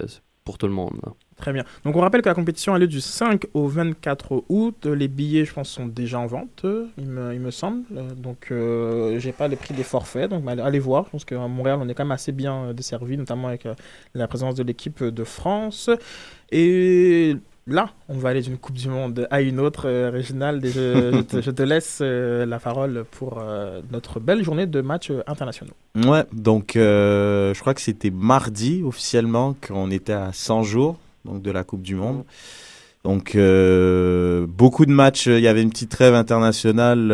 pour tout le monde. Très bien. Donc on rappelle que la compétition a lieu du 5 au 24 août. Les billets, je pense, sont déjà en vente, il me, il me semble. Donc euh, j'ai pas les prix des forfaits, donc allez voir. Je pense qu'à Montréal, on est quand même assez bien desservi, notamment avec euh, la présence de l'équipe de France. Et là, on va aller d'une Coupe du Monde à une autre, euh, Réginald, et je, te, laisse euh, la parole pour euh, notre belle journée de matchs internationaux. Ouais, donc je crois que c'était mardi officiellement qu'on était à 100 jours donc, de la Coupe du Monde. Donc beaucoup de matchs, il y avait une petite trêve internationale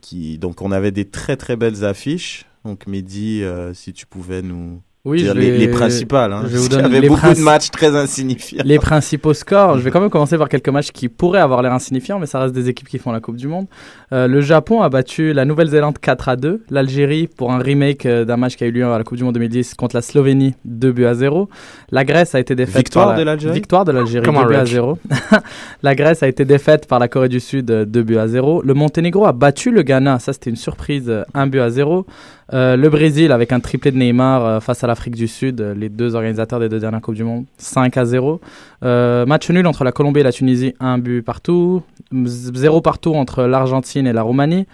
qui donc on avait des très très belles affiches. Donc Mehdi, si tu pouvais nous oui, les, les, principales. Hein, je vous donne avait beaucoup de matchs très insignifiants. Les principaux scores. Je vais quand même commencer par quelques matchs qui pourraient avoir l'air insignifiants, mais ça reste des équipes qui font la Coupe du Monde. Euh, le Japon a battu la Nouvelle-Zélande 4 à 2. L'Algérie pour un remake euh, d'un match qui a eu lieu à la Coupe du Monde 2010 contre la Slovénie 2 buts à 0. La Grèce a été défaite Victoire par de l'Algérie. Victoire de l'Algérie 2 buts à 0. la Grèce a été défaite par la Corée du Sud 2 euh, buts à 0. Le Monténégro a battu le Ghana. Ça c'était une surprise 1 but à 0. Euh, le Brésil avec un triplé de Neymar euh, face à l'Afrique du Sud, euh, les deux organisateurs des deux dernières Coupes du Monde, 5 à 0. match nul entre la Colombie et la Tunisie, un but partout. Zéro partout entre l'Argentine et la Roumanie.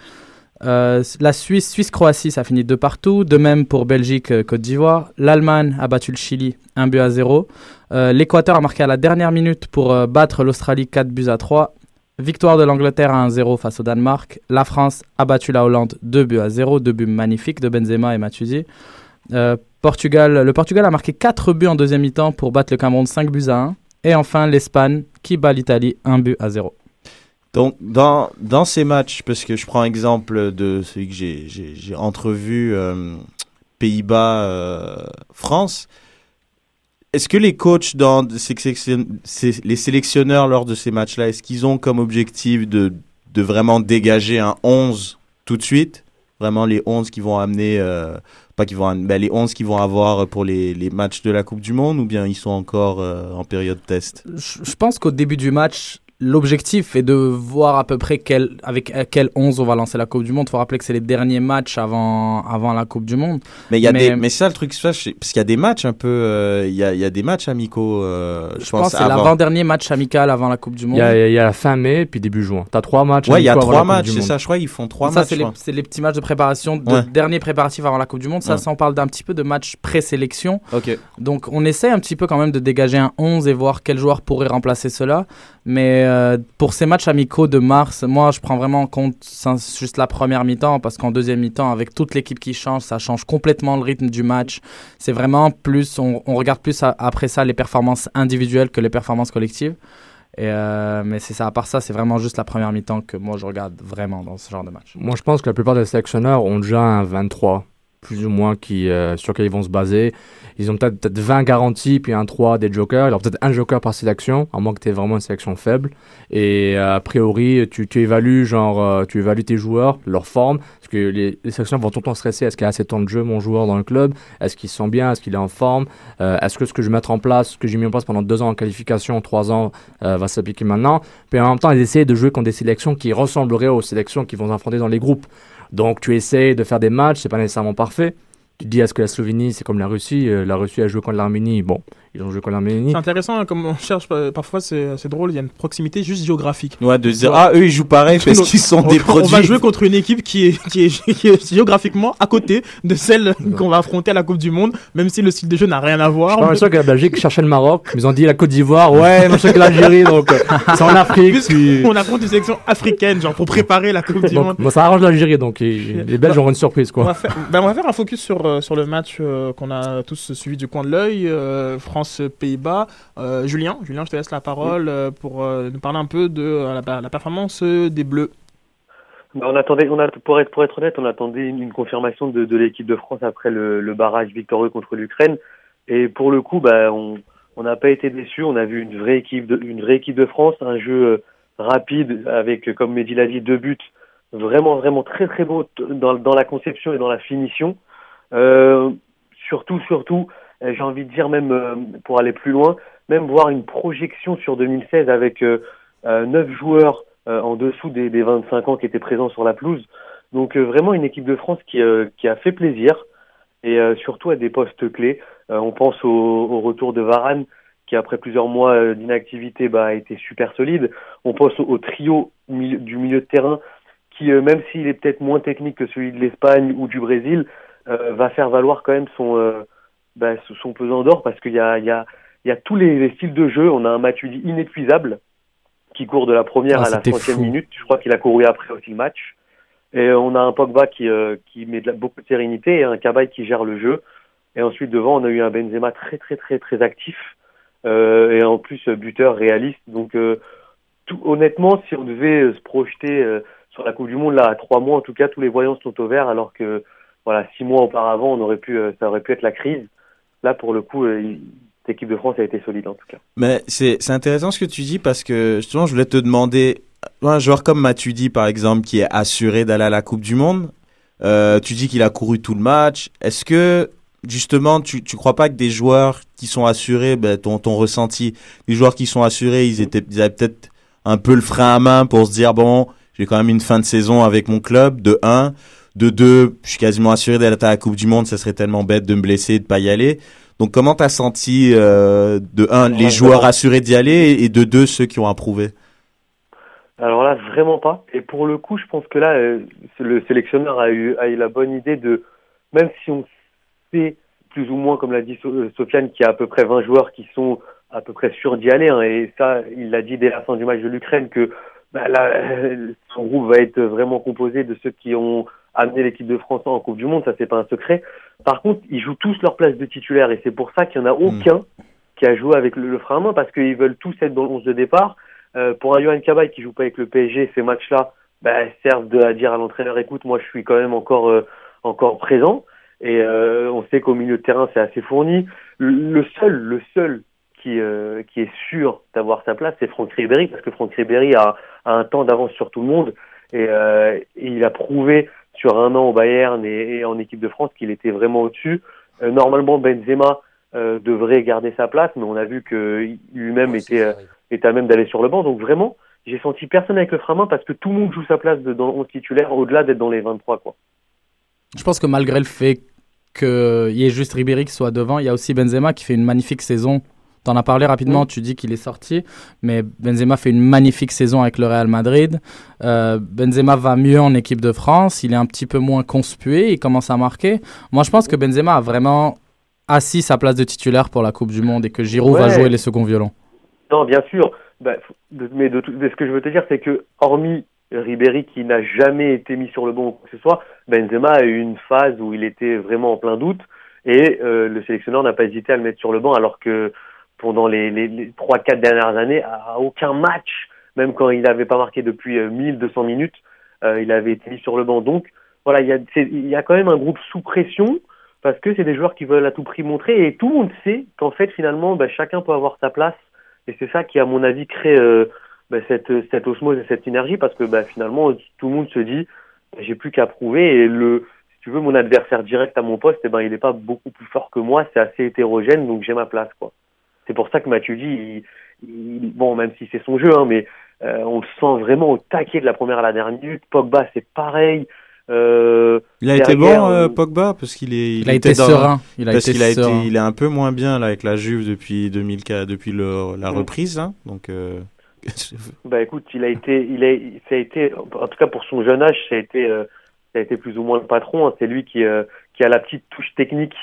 la Suisse, Suisse-Croatie, ça finit 2 partout. De même pour Belgique-Côte d'Ivoire. L'Allemagne a battu le Chili, 1 but à 0. L'Équateur a marqué à la dernière minute pour battre l'Australie 4 buts à 3. Victoire de l'Angleterre à 1-0 face au Danemark. La France a battu la Hollande 2 buts à 0, deux buts magnifiques de Benzema et Matuidi. Euh, Portugal, le Portugal a marqué 4 buts en deuxième mi-temps pour battre le Cameroun 5 buts à 1. Et enfin l'Espagne qui bat l'Italie 1 but à 0. Donc dans, dans ces matchs, parce que je prends exemple de celui que j'ai entrevu euh, Pays-Bas-France, euh, est-ce que les coachs dans les sélectionneurs lors de ces matchs-là, est-ce qu'ils ont comme objectif de, de vraiment dégager un 11 tout de suite? Vraiment les 11 qui vont amener, euh, pas qui vont, ben les 11 qui vont avoir pour les, les, matchs de la Coupe du Monde ou bien ils sont encore euh, en période test? Je pense qu'au début du match, L'objectif est de voir à peu près quel, avec quel 11 on va lancer la Coupe du Monde. Il faut rappeler que c'est les derniers matchs avant, avant la Coupe du Monde. Mais, il y a Des, mais ça, le truc, parce qu'il y a des matchs un peu. Euh, il y, a, y, a, des matchs amicaux, euh, je, pense. c'est l'avant-dernier match amical avant la Coupe du Monde. Il y, y, a la fin mai puis début juin. Tu as trois matchs. Ouais, il y a trois matchs, c'est ça. Je crois qu'ils font trois ça, matchs. Ça, c'est les, petits matchs de préparation, de dernier préparatif avant la Coupe du Monde. Ça, ça on parle d'un petit peu de match pré-sélection. Ok. Donc, on essaie un petit peu quand même de dégager un 11 et voir quel joueur pourrait remplacer cela. Mais euh, pour ces matchs amicaux de mars, moi, je prends vraiment en compte juste la première mi-temps parce qu'en deuxième mi-temps, avec toute l'équipe qui change, ça change complètement le rythme du match. C'est vraiment plus, on, regarde plus après ça les performances individuelles que les performances collectives. Euh, mais c'est ça, à part ça, c'est vraiment juste la première mi-temps que moi je regarde vraiment dans ce genre de match. Moi je pense que la plupart des sélectionneurs ont déjà un 23 plus ou moins qui, euh, sur lesquels ils vont se baser. Ils ont peut-être peut 20 garanties, puis un 3 des jokers. Alors peut-être un joker par sélection, à moins que tu aies vraiment une sélection faible. Et euh, a priori, tu, évalues genre, euh, tu évalues tes joueurs, leur forme. Parce que les, les sélections vont tout le temps stresser. Est-ce qu'il y a assez de temps de jeu, mon joueur, dans le club? Est-ce qu'il se sent bien? Est-ce qu'il est en forme? Est-ce que ce que je vais mettre en place, ce que j'ai mis en place pendant deux ans en qualification, trois ans, va s'appliquer maintenant? Puis en même temps, ils essaient de jouer contre des sélections qui ressembleraient aux sélections qui vont affronter dans les groupes. Donc tu essaies de faire des matchs, c'est pas nécessairement parfait. Tu dis est-ce que la Slovénie c'est comme la Russie euh, La Russie a joué contre l'Arménie. Bon, ils ont joué contre l'Arménie. C'est intéressant, hein, comme on cherche parfois, c'est drôle, il y a une proximité juste géographique. Ouais, de dire ah eux ils jouent pareil parce qu'ils sont des produits. On va jouer contre une équipe qui est, qui est, géographiquement à côté de celle qu'on va affronter à la Coupe du Monde, même si le style de jeu n'a rien à voir. Je suis sûr que la Belgique cherchait le Maroc, ils ont dit la Côte d'Ivoire, ouais, je que l'Algérie, donc euh, c'est en Afrique. On affronte une sélection africaine, genre pour préparer la Coupe du Monde. Bon, ça arrange l'Algérie, donc les Belges auront une surprise quoi. On va faire, ben, on va faire un focus sur, euh, sur le match euh, qu'on a tous suivi du coin de l'œil, France-Pays-Bas. Euh, Julien, Julien, je te laisse la parole euh, pour euh, nous parler un peu de la, performance des Bleus. Bah, on attendait, on a, pour être pour être honnête, on attendait une, confirmation de, l'équipe de France après le, barrage victorieux contre l'Ukraine. Et pour le coup, bah, on n'a pas été déçus. On a vu une vraie équipe de, une vraie équipe de France, un jeu rapide avec, comme Mehdi l'a dit, deux buts vraiment vraiment très très beaux dans, dans la conception et dans la finition. surtout surtout j'ai envie de dire même euh, pour aller plus loin, même voir une projection sur 2016 avec euh, neuf joueurs en dessous des, des, 25 ans qui étaient présents sur la pelouse. Donc vraiment une équipe de France qui, qui a fait plaisir et surtout à des postes clés. on pense au, au, retour de Varane qui après plusieurs mois d'inactivité bah, a été super solide. On pense au, trio du milieu de terrain qui, même s'il est peut-être moins technique que celui de l'Espagne ou du Brésil, va faire valoir quand même son bah, son pesant d'or parce qu'il y a, il y, a, il y a tous les, styles de jeu. On a un Matuidi inépuisable qui court de la première ah, à la centième minute. Je crois qu'il a couru après aussi le match. Et on a un Pogba qui, euh, qui met de beaucoup de sérénité et un Cabaye qui gère le jeu. Et ensuite devant, on a eu un Benzema très très très très actif euh, et en plus buteur réaliste. Donc euh, tout, honnêtement, si on devait se projeter sur la Coupe du Monde là à trois mois, en tout cas, tous les voyants sont au vert, alors que voilà six mois auparavant, on aurait pu, ça aurait pu être la crise. Là, pour le coup, euh, l'équipe de France a été solide en tout cas. Mais c'est intéressant ce que tu dis parce que justement, je voulais te demander, un joueur comme Matuidi par exemple, qui est assuré d'aller à la Coupe du Monde, euh, tu dis qu'il a couru tout le match. Est-ce que justement, tu ne crois pas que des joueurs qui sont assurés, ben, ton, ton ressenti, les joueurs qui sont assurés, ils, étaient, ils avaient peut-être un peu le frein à main pour se dire, bon, j'ai quand même une fin de saison avec mon club, de 1. De deux, je suis quasiment assuré d'être à la Coupe du Monde, ça serait tellement bête de me blesser et de pas y aller. Donc comment t'as senti euh, de un les joueurs assurés d'y aller et de deux ceux qui ont approuvé? Alors là vraiment pas. Et pour le coup, je pense que là euh, le sélectionneur a eu, a eu la bonne idée de même si on sait plus ou moins comme l'a dit euh, Sofiane qu'il y a à peu près 20 joueurs qui sont à peu près sûrs d'y aller hein, et ça il l'a dit dès la fin du match de l'Ukraine que bah, là, son groupe va être vraiment composé de ceux qui ont amener l'équipe de France en Coupe du Monde, ça c'est pas un secret. Par contre, ils jouent tous leur place de titulaire et c'est pour ça qu'il y en a hmm. aucun qui a joué avec le, frein à main parce qu'ils veulent tous être dans le 11 de départ. Euh, pour un Johan Cabaye qui joue pas avec le PSG, ces matchs-là bah, servent de, à dire à l'entraîneur écoute, moi je suis quand même encore euh, encore présent et euh, on sait qu'au milieu de terrain c'est assez fourni. Le, seul le seul qui euh, qui est sûr d'avoir sa place, c'est Franck Ribéry parce que Franck Ribéry a, a un temps d'avance sur tout le monde et, et il a prouvé sur un an au Bayern et, en équipe de France qu'il était vraiment au-dessus. Euh, normalement, Benzema euh, devrait garder sa place, mais on a vu que lui-même était, euh, était à même d'aller sur le banc. Donc vraiment, j'ai senti personne avec le frein main parce que tout le monde joue sa place de, dans le titulaire au-delà d'être dans les 23. Quoi. Je pense que malgré le fait qu'il y ait juste Ribéry qui soit devant, il y a aussi Benzema qui fait une magnifique saison T'en as parlé rapidement, tu dis qu'il est sorti, mais Benzema fait une magnifique saison avec le Real Madrid. Euh, Benzema va mieux en équipe de France, il est un petit peu moins conspué, il commence à marquer. Moi, je pense que Benzema a vraiment assis sa place de titulaire pour la Coupe du Monde et que Giroud va jouer les seconds violons. Non, bien sûr. Bah, mais de, ce que je veux te dire, c'est que hormis Ribéry qui n'a jamais été mis sur le banc ou quoi que ce soit, Benzema a eu une phase où il était vraiment en plein doute et euh, le sélectionneur n'a pas hésité à le mettre sur le banc alors que pendant les, les, 3-4 dernières années, à aucun match, même quand il n'avait pas marqué depuis 1200 euh, minutes, euh, il avait été mis sur le banc. Donc voilà, il y a, quand même un groupe sous pression parce que c'est des joueurs qui veulent à tout prix montrer et tout le monde sait qu'en fait finalement bah, chacun peut avoir sa place et c'est ça qui à mon avis crée euh, bah, cette, osmose et cette synergie parce que bah, finalement tout le monde se dit j'ai plus qu'à prouver et le si tu veux mon adversaire direct à mon poste eh ben il est pas beaucoup plus fort que moi c'est assez hétérogène donc j'ai ma place quoi c'est pour ça que Mathieu dit il, bon même si c'est son jeu hein, mais euh, on le sent vraiment au taquet de la première à la dernière minute. Pogba c'est pareil. Euh, il a été bon euh, Pogba parce qu'il est il, a été serein. Il a parce qu'il a été il est un peu moins bien là avec la Juve depuis 2004 depuis le, la reprise hein, donc euh... bah écoute il a été il a ça a été en tout cas pour son jeune âge ça a été euh, ça a été plus ou moins le patron hein. c'est lui qui euh, qui a la petite touche technique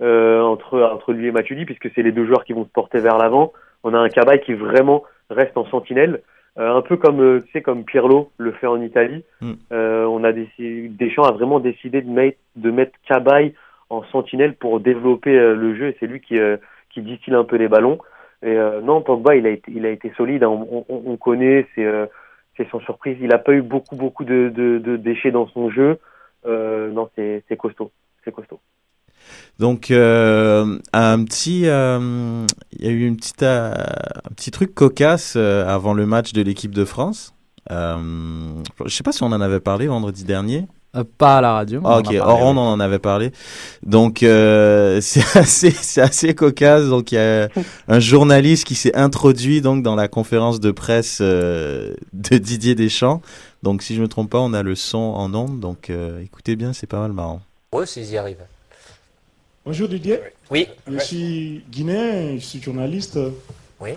entre entre lui et Matuidi puisque c'est les deux joueurs qui vont se porter vers l'avant on a un Cabaye qui vraiment reste en sentinelle euh, un peu comme euh, tu sais comme Pirlo le fait en Italie. Mm. Euh, on a décidé, Deschamps a vraiment décidé de mettre de mettre Cabaye en sentinelle pour développer le jeu et c'est lui qui qui distille un peu les ballons. Et non, Pogba il a été il a été solide. Hein. On, on, on, connaît c'est c'est sans surprise. Il a pas eu beaucoup beaucoup de, de, de déchets dans son jeu. non, c'est c'est costaud, c'est costaud. Donc euh, un petit, euh, il y a eu une petite, euh, un petit truc cocasse avant le match de l'équipe de France. je sais pas si on en avait parlé vendredi dernier. pas à la radio. Ah, ok, hors on en avait parlé. Donc c'est assez, c'est assez cocasse. Donc il y a un journaliste qui s'est introduit donc dans la conférence de presse de Didier Deschamps. Donc si je me trompe pas, on a le son en ondes. Donc écoutez bien, c'est pas mal marrant. Ouais, s'ils y arrivent. Bonjour Didier. Oui. Je suis guinéen, je suis journaliste. Oui.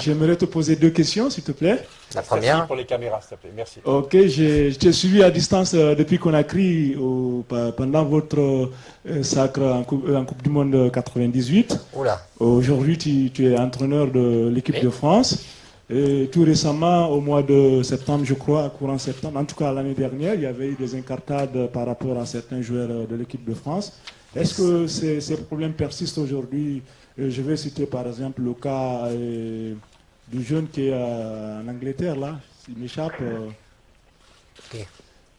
J'aimerais te poser deux questions, s'il te plaît. La première. Merci pour les caméras, s'il te plaît. Merci. Ok, je t'ai suivi à distance euh, depuis qu'on a crié pendant votre euh, sacre en coupe, du Monde 98. Oula. Aujourd'hui, tu, es entraîneur de l'équipe de France. Et tout récemment, au mois de septembre, je crois, courant septembre, en tout cas l'année dernière, il y avait eu des incartades par rapport à certains joueurs de l'équipe de France. Est-ce que ces, ces, problèmes persistent aujourd'hui? Euh, Je vais citer par exemple le cas euh, du jeune qui est euh, en Angleterre, là, il m'échappe. Qui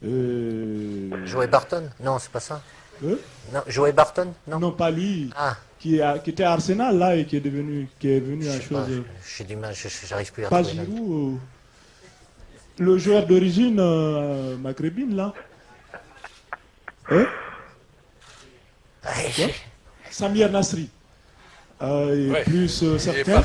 Joey Barton? Non, c'est pas ça. non, Joey Barton? Non. Non, pas lui. Ah. Qui, qui, était à Arsenal là et qui est devenu qui est venu à chose. J'ai du mal, j'arrive plus à Pas Giroud. le joueur d'origine maghrébine là. Hein? Samir Nasri. Euh, plus euh, certain.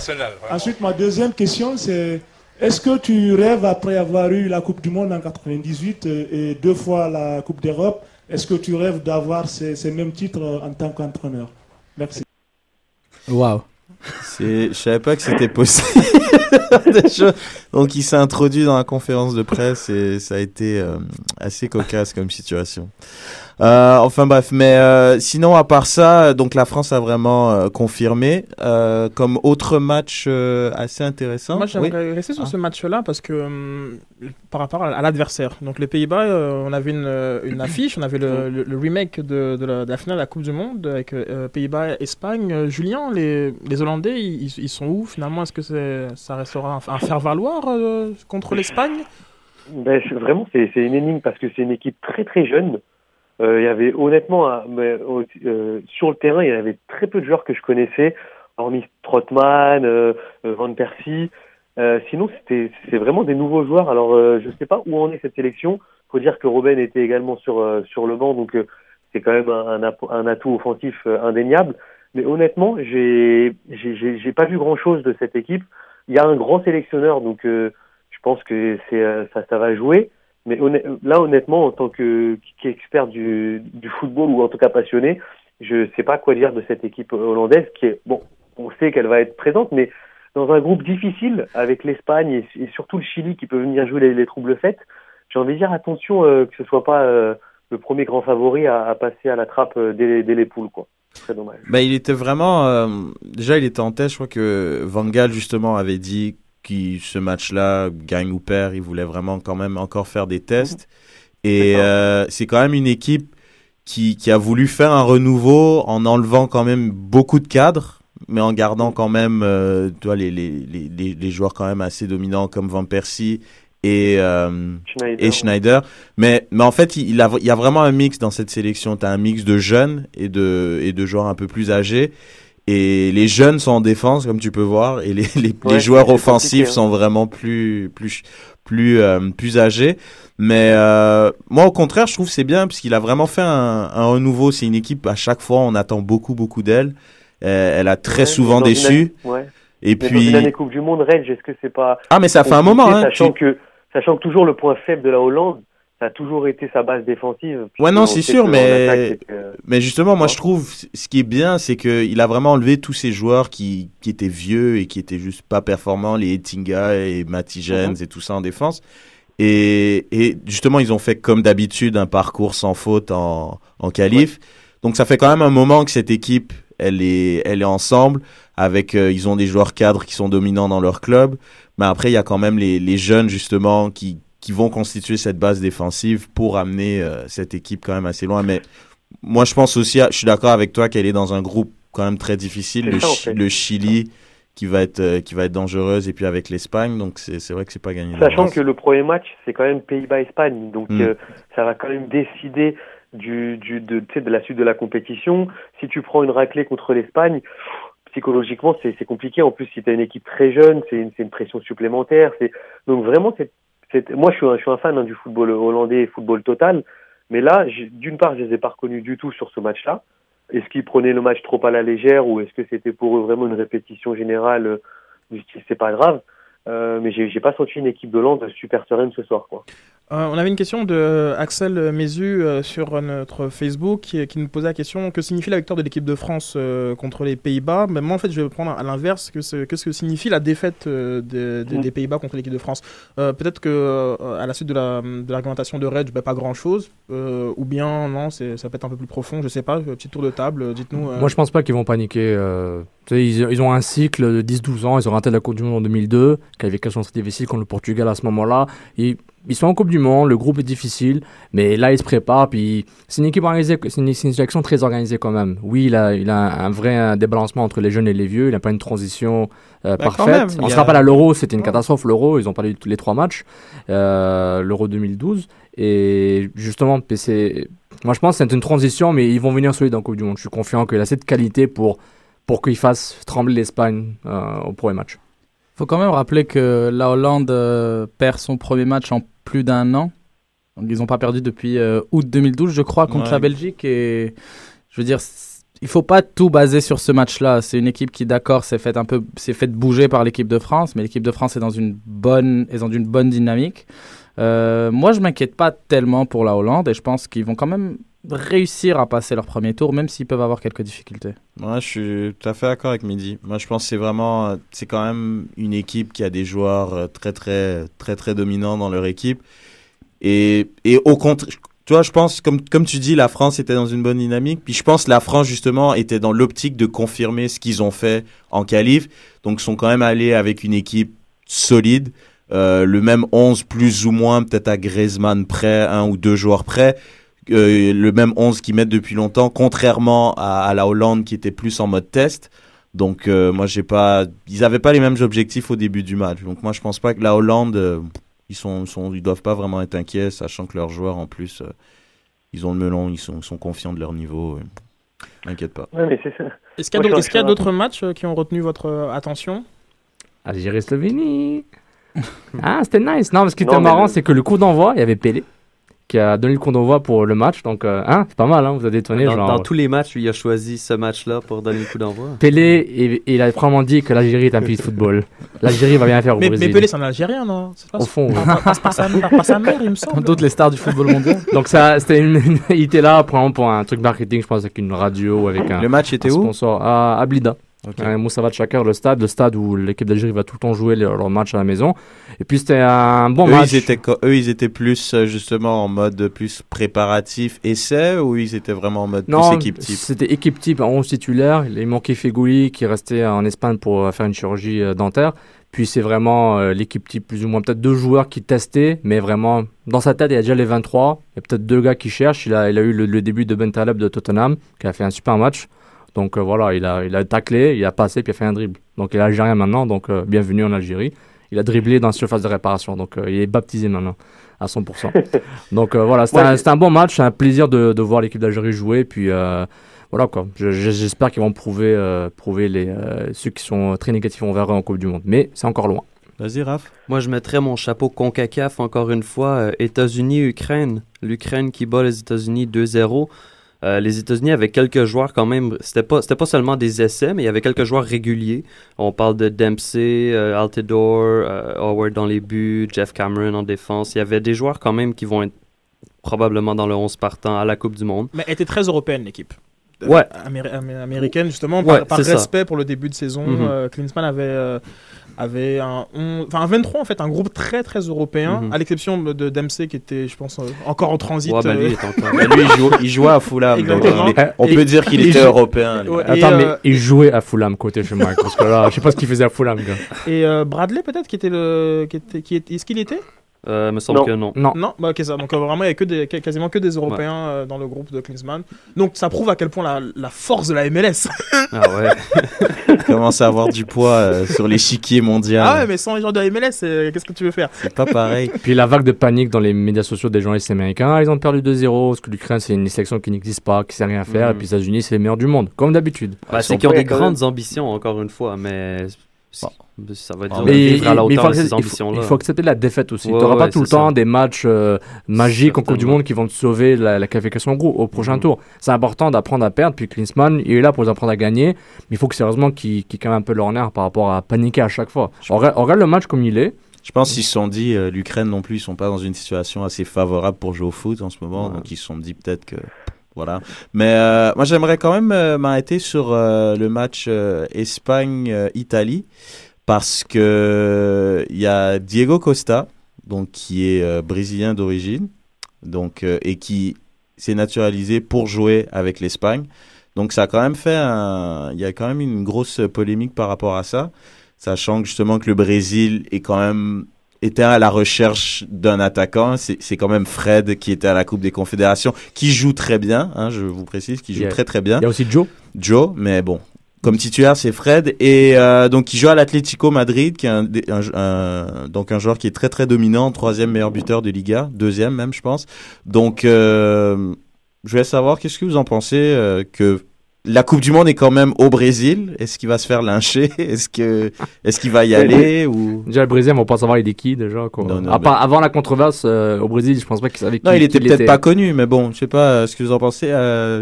Ensuite, ma deuxième question, c'est est-ce que tu rêves, après avoir eu la Coupe du Monde en 98 euh, et deux fois la Coupe d'Europe, est-ce que tu rêves d'avoir ces, ces, mêmes titres en tant qu'entraîneur? Merci. Waouh. Je savais pas que c'était possible. Donc il s'est introduit dans la conférence de presse et ça a été euh, assez cocasse comme situation. Euh, enfin bref, mais euh, sinon à part ça, donc la France a vraiment confirmé comme autre match assez intéressant. Moi j'aimerais rester sur ah. ce match-là parce que hum, par rapport à, l'adversaire. Donc les Pays-Bas, on avait une, une, affiche, on avait le, le, remake de, de, la, de, la, finale de la Coupe du Monde avec Pays-Bas-Espagne. Julien, les, les Hollandais, ils, ils, sont où finalement? Est-ce que ça restera un, un faire-valoir contre l'Espagne? ben, Vraiment, c'est une énigme parce que c'est une équipe très très jeune. Euh, il y avait honnêtement, mais, euh, sur le terrain, il y avait très peu de joueurs que je connaissais, hormis Trotman, euh, Van Persie. sinon, c'est vraiment des nouveaux joueurs. Alors, je ne sais pas où en est cette sélection. Faut dire que Robben était également sur sur le banc, donc c'est quand même un, un, atout offensif indéniable. Mais honnêtement, j'ai j'ai pas vu grand chose de cette équipe. Il y a un grand sélectionneur, donc je pense que c'est ça ça va jouer. Mais là, honnêtement, en tant que expert du, du, football ou en tout cas passionné, je sais pas quoi dire de cette équipe hollandaise qui est, bon, on sait qu'elle va être présente, mais dans un groupe difficile avec l'Espagne et, surtout le Chili qui peut venir jouer les, troubles faites, j'ai envie de dire attention euh, que ce soit pas euh, le premier grand favori à, à passer à la trappe euh, dès, dès, les poules, quoi. Très dommage. Bah, il était vraiment, déjà, il était en tête. Je crois que Van Gaal justement avait dit qui ce match-là gagne ou perd, il voulait vraiment quand même encore faire des tests. Et euh, c'est quand même une équipe qui, qui a voulu faire un renouveau en enlevant quand même beaucoup de cadres, mais en gardant quand même euh, les, les, les, les, joueurs quand même assez dominants comme Van Persie et, euh, et Schneider. Mais, mais en fait, il, a, il y a vraiment un mix dans cette sélection. Tu as un mix de jeunes et de, et de joueurs un peu plus âgés. Et les jeunes sont en défense, comme tu peux voir, et les, les, les joueurs offensifs hein. sont vraiment plus, plus, plus, euh, plus âgés. Mais euh, moi, au contraire, je trouve c'est bien puisqu'il a vraiment fait un, un renouveau. C'est une équipe à chaque fois, on attend beaucoup, beaucoup d'elle. Elle a très souvent déçu. ouais. Et Mais puis. Dans une année Coupe du Monde, Reg, est-ce que c'est pas. Ah, mais ça fait un moment, hein, Sachant, tu- que, sachant que toujours le point faible de la Hollande, ça a toujours été sa base défensive. Ouais, non, On c'est sûr, mais, attaque, c'est que- mais justement, moi, je trouve, ce qui est bien, c'est qu'il a vraiment enlevé tous ces joueurs qui, qui étaient vieux et qui étaient juste pas performants, les Etinga et Matty Jens Mhm. et tout ça en défense. Et, et justement, ils ont fait comme d'habitude un parcours sans faute en, en qualif. Donc, ça fait quand même un moment que cette équipe, elle est, elle est ensemble. Avec, euh, ils ont des joueurs cadres qui sont dominants dans leur club. Mais après, il y a quand même les, les jeunes, justement, qui, qui vont constituer cette base défensive pour amener euh, cette équipe quand même assez loin. Mais moi, je pense aussi, à- je suis d'accord avec toi qu'elle est dans un groupe quand même très difficile, le, ça, en Chi- fait. le Chili qui va être euh, qui va être dangereuse et puis avec l'Espagne, donc c'est c'est vrai que c'est pas gagné. Sachant que le premier match, c'est quand même Pays-Bas-Espagne. Donc, Mm. euh, ça va quand même décider du, du, de, tu sais, de la suite de la compétition. Si tu prends une raclée contre l'Espagne, psychologiquement, c'est compliqué. En plus, si tu as une équipe très jeune, c'est une, une pression supplémentaire. Donc, vraiment, c'est- moi, je suis un, je suis un fan hein, du football hollandais football total. Mais là, d'une part, je les ai pas reconnus du tout sur ce match-là. Est-ce qu'ils prenaient le match trop à la légère ou est-ce que c'était pour eux vraiment une répétition générale euh, du c'est pas grave euh, mais j'ai j'ai pas senti une équipe de Hollande super sereine ce soir quoi. Euh, on avait une question de Axel Mézu euh, sur notre Facebook qui, qui nous posait la question que signifie la victoire de l'équipe de France euh, contre les Pays-Bas? Mais moi en fait je vais prendre à l'inverse que ce que, ce que signifie la défaite de- de- des Pays-Bas contre l'équipe de France? Peut-être que à la suite de la- de l'argumentation de, Reg, ben, pas grand chose, ou bien non, ça peut être un peu plus profond, je sais pas. Petit tour de table, dites-nous. Moi, je pense pas qu'ils vont paniquer. ils, ils ont un cycle de 10-12 ans. Ils ont raté la Coupe du Monde en 2002, qualification très difficile contre le Portugal à ce moment-là. Ils sont en Coupe du Monde, le groupe est difficile, mais là, ils se préparent. Puis c'est une équipe organisée, c'est une, une sélection très organisée quand même. Oui, il a, il a un vrai un débalancement entre les jeunes et les vieux. Il n'a pas une transition euh, Bah, parfaite. même, On se a- rappelle à l'Euro, c'était une catastrophe l'Euro. Ils ont pas eu tous les trois matchs, euh, l'Euro 2012. Et justement, moi je pense que c'est une transition, mais ils vont venir solides en Coupe du Monde. Je suis confiant qu'il a cette qualité pour, pour qu'ils fassent trembler l'Espagne euh, au premier match. Faut quand même rappeler que la Hollande euh, perd son premier match en plus d'un an. Donc, ils n'ont pas perdu depuis euh, août 2012, je crois, contre Ouais. la Belgique. Et je veux dire, il faut pas tout baser sur ce match-là. C'est une équipe qui, d'accord, s'est fait un peu, s'est fait bouger par l'équipe de France, mais l'équipe de France est dans une bonne, est dans une bonne dynamique. Euh, moi, je m'inquiète pas tellement pour la Hollande et je pense qu'ils vont quand même réussir à passer leur premier tour, même s'ils peuvent avoir quelques difficultés. Moi, je suis tout à fait d'accord avec Mehdi. Moi, je pense que c'est vraiment, euh, c'est quand même une équipe qui a des joueurs euh, très, très, très, très dominants dans leur équipe. Et, et au contraire, tu vois, je pense, comme, comme tu dis, la France était dans une bonne dynamique. Puis je pense que la France, justement, était dans l'optique de confirmer ce qu'ils ont fait en qualif. Donc, ils sont quand même allés avec une équipe solide. Euh, le même 11 plus ou moins, peut-être à Griezmann près, un ou deux joueurs près. Euh, le même 11 qu'ils mettent depuis longtemps, contrairement à, à la Hollande qui était plus en mode test. Donc euh, moi j'ai pas, ils avaient pas les mêmes objectifs au début du match. Donc moi je pense pas que la Hollande, euh, ils sont, sont, ils doivent pas vraiment être inquiets, sachant que leurs joueurs en plus, euh, ils ont le melon, ils sont, sont confiants de leur niveau. M'inquiète pas. Ouais, mais. Est-ce qu'il y a qu'il y d'autres matchs qui ont retenu votre attention? Algérie-Slovénie. ah, c'était nice. Non, ce qui Non, était mais marrant, le- c'est que le coup d'envoi, il y avait Pelé qui a donné le coup d'envoi pour le match. Donc, euh, hein, c'est pas mal, hein, vous êtes étonné. Dans, genre, dans tous les matchs, lui, il a choisi ce match-là pour donner le coup d'envoi. Pelé, il, il a vraiment dit que l'Algérie est un pays de football. L'Algérie va bien faire au mais, mais Brésil. Pelé, c'est un Algérien, non? Pas Au fond, oui. Par, par- par sa, par- par sa mère, il me semble. D'autres les stars du football mondial. Donc ça, c'était une, une- il était là pour, pour un truc marketing, je pense, avec une radio, avec un. Le match était un où? sponsor à, à Blida. Ok. À Chakar, le stade, le stade où l'équipe d'Algérie va tout le temps jouer leur, match à la maison. Et puis c'était un bon eux, match. Ils étaient, co- eux, ils étaient plus euh, justement en mode plus préparatif essai ou ils étaient vraiment en mode Non, plus équipe type? c'était équipe type, 11 titulaires. Il manquait Fegouli qui restait en Espagne pour euh, faire une chirurgie euh, dentaire. Puis c'est vraiment euh, l'équipe type, plus ou moins peut-être deux joueurs qui testaient, mais vraiment dans sa tête il y a déjà les 23. Il y a peut-être deux gars qui cherchent. Il a, il a eu le, le début de Ben Taleb de Tottenham qui a fait un super match. Donc euh, voilà, il a, il a taclé, il a passé puis il a fait un dribble. Donc il est algérien maintenant, donc euh, bienvenue en Algérie. Il a dribblé dans la surface de réparation. Donc, il est baptisé maintenant à 100%. donc, voilà, c'était un, bon match. Un plaisir de, de voir l'équipe d'Algérie jouer. Puis, voilà quoi. J'espère qu'ils vont prouver, prouver les, ceux qui sont très négatifs envers eux en Coupe du Monde. Mais c'est encore loin. Vas-y, Raph. Moi, je mettrais mon chapeau CONCACAF encore une fois. États-Unis-Ukraine. L'Ukraine qui bat les États-Unis 2-0. Euh, les États-Unis avaient quelques joueurs quand même. C'était pas, c'était pas seulement des essais, mais il y avait quelques joueurs réguliers. On parle de Dempsey, euh, Altidore, euh, Howard dans les buts, Jeff Cameron en défense. Il y avait des joueurs quand même qui vont être probablement dans le 11 partant à la Coupe du Monde. Mais elle était très européenne l'équipe. Ouais. américaine justement par, respect pour le début de saison. Mm Klinsmann avait avait un, enfin un 23 en fait, un groupe très très européen, mhm. à l'exception de Dempsey qui était, je pense, euh, encore en transit. Ouais, bah, lui, euh. bah, lui il, jouait, à Fulham, donc, euh, on peut dire qu'il était européen. Attends, mais il jouait à Fulham côté chez Mike, parce que là, je sais pas ce qu'il faisait à Fulham. Gars. Et Bradley peut-être qui était le, qui était, qui est, est-ce qu'il était? Euh, me semble que non. Non. Non, bah, ok, ça. Donc, euh, vraiment, il y a que des, quasiment que des Européens euh, dans le groupe de Klinsmann. Donc, ça prouve à quel point la, la force de la MLS. ah ouais. commence à avoir du poids euh, sur l'échiquier mondial. Ah ouais, mais sans les gens de la MLS, qu'est-ce que tu veux faire? C'est pas pareil. Puis la vague de panique dans les médias sociaux des journalistes américains, ils ont perdu 2-0, parce que l'Ukraine, c'est une sélection qui n'existe pas, qui sait rien faire, et puis les États-Unis, c'est les meilleurs du monde, comme d'habitude. Bah, c'est qu'ils ont des grandes ambitions, encore une fois, mais ça va être vivre à la hauteur de ces ambitions-là. Il faut accepter la défaite aussi. tu n'auras pas tout le temps des matchs euh, magiques en Coupe du Monde qui vont te sauver la, qualification au, au prochain mm. tour. C'est important d'apprendre à perdre. Puis Klinsmann, il est là pour nous apprendre à gagner. Mais il faut que sérieusement qu'ils qu calment un peu leur nerf par rapport à paniquer à chaque fois. On regarde, le match comme il est. Je pense qu'ils se sont dit, euh, l'Ukraine non plus, ils sont pas dans une situation assez favorable pour jouer au foot en ce moment. Donc ils se sont dit peut-être que voilà. Mais euh, moi, j'aimerais quand même m'arrêter sur le match Espagne-Italie parce que il y a Diego Costa, donc qui est euh, brésilien d'origine, donc euh, et qui s'est naturalisé pour jouer avec l'Espagne. Donc ça a quand même fait un, il y a quand même une grosse polémique par rapport à ça, sachant que justement que le Brésil est quand même était à la recherche d'un attaquant. C'est quand même Fred qui était à la Coupe des Confédérations, qui joue très bien, hein, je vous précise, qui joue très très bien. Il y a aussi Joe. Joe, mais bon, comme titulaire, c'est Fred et euh, donc il joue à l'Atlético Madrid, qui est un, un, donc un joueur qui est très très dominant, troisième meilleur buteur de Liga, deuxième même, je pense. Donc, euh, je voulais savoir qu'est-ce que vous en pensez euh, que la Coupe du Monde est quand même au Brésil. Est-ce qu'il va se faire lyncher? Est-ce que est-ce qu'il va y aller ou? Déjà le Brésil, on va pas savoir il est qui déjà quoi. Non, non, Avant la controverse au Brésil, je pense pas qu'il savait qui. Non, il était peut-être pas connu, mais bon, je sais pas ce que vous en pensez,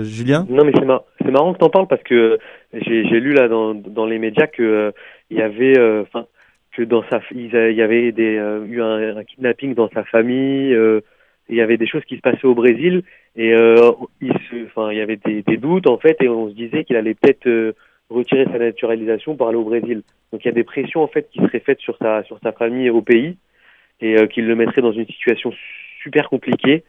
Julien? Non, mais c'est marrant, c'est marrant que t'en parles parce que j'ai lu là dans, dans les médias que euh, il y avait, euh, enfin, que dans sa, il y avait des, euh, eu un, kidnapping dans sa famille. Il y avait des choses qui se passaient au Brésil et il se, enfin, il y avait des, des, doutes en fait et on se disait qu'il allait peut-être retirer sa naturalisation pour aller au Brésil. Donc il y a des pressions en fait qui seraient faites sur sa sur sa famille au pays et euh, qu'il le mettrait dans une situation super compliquée.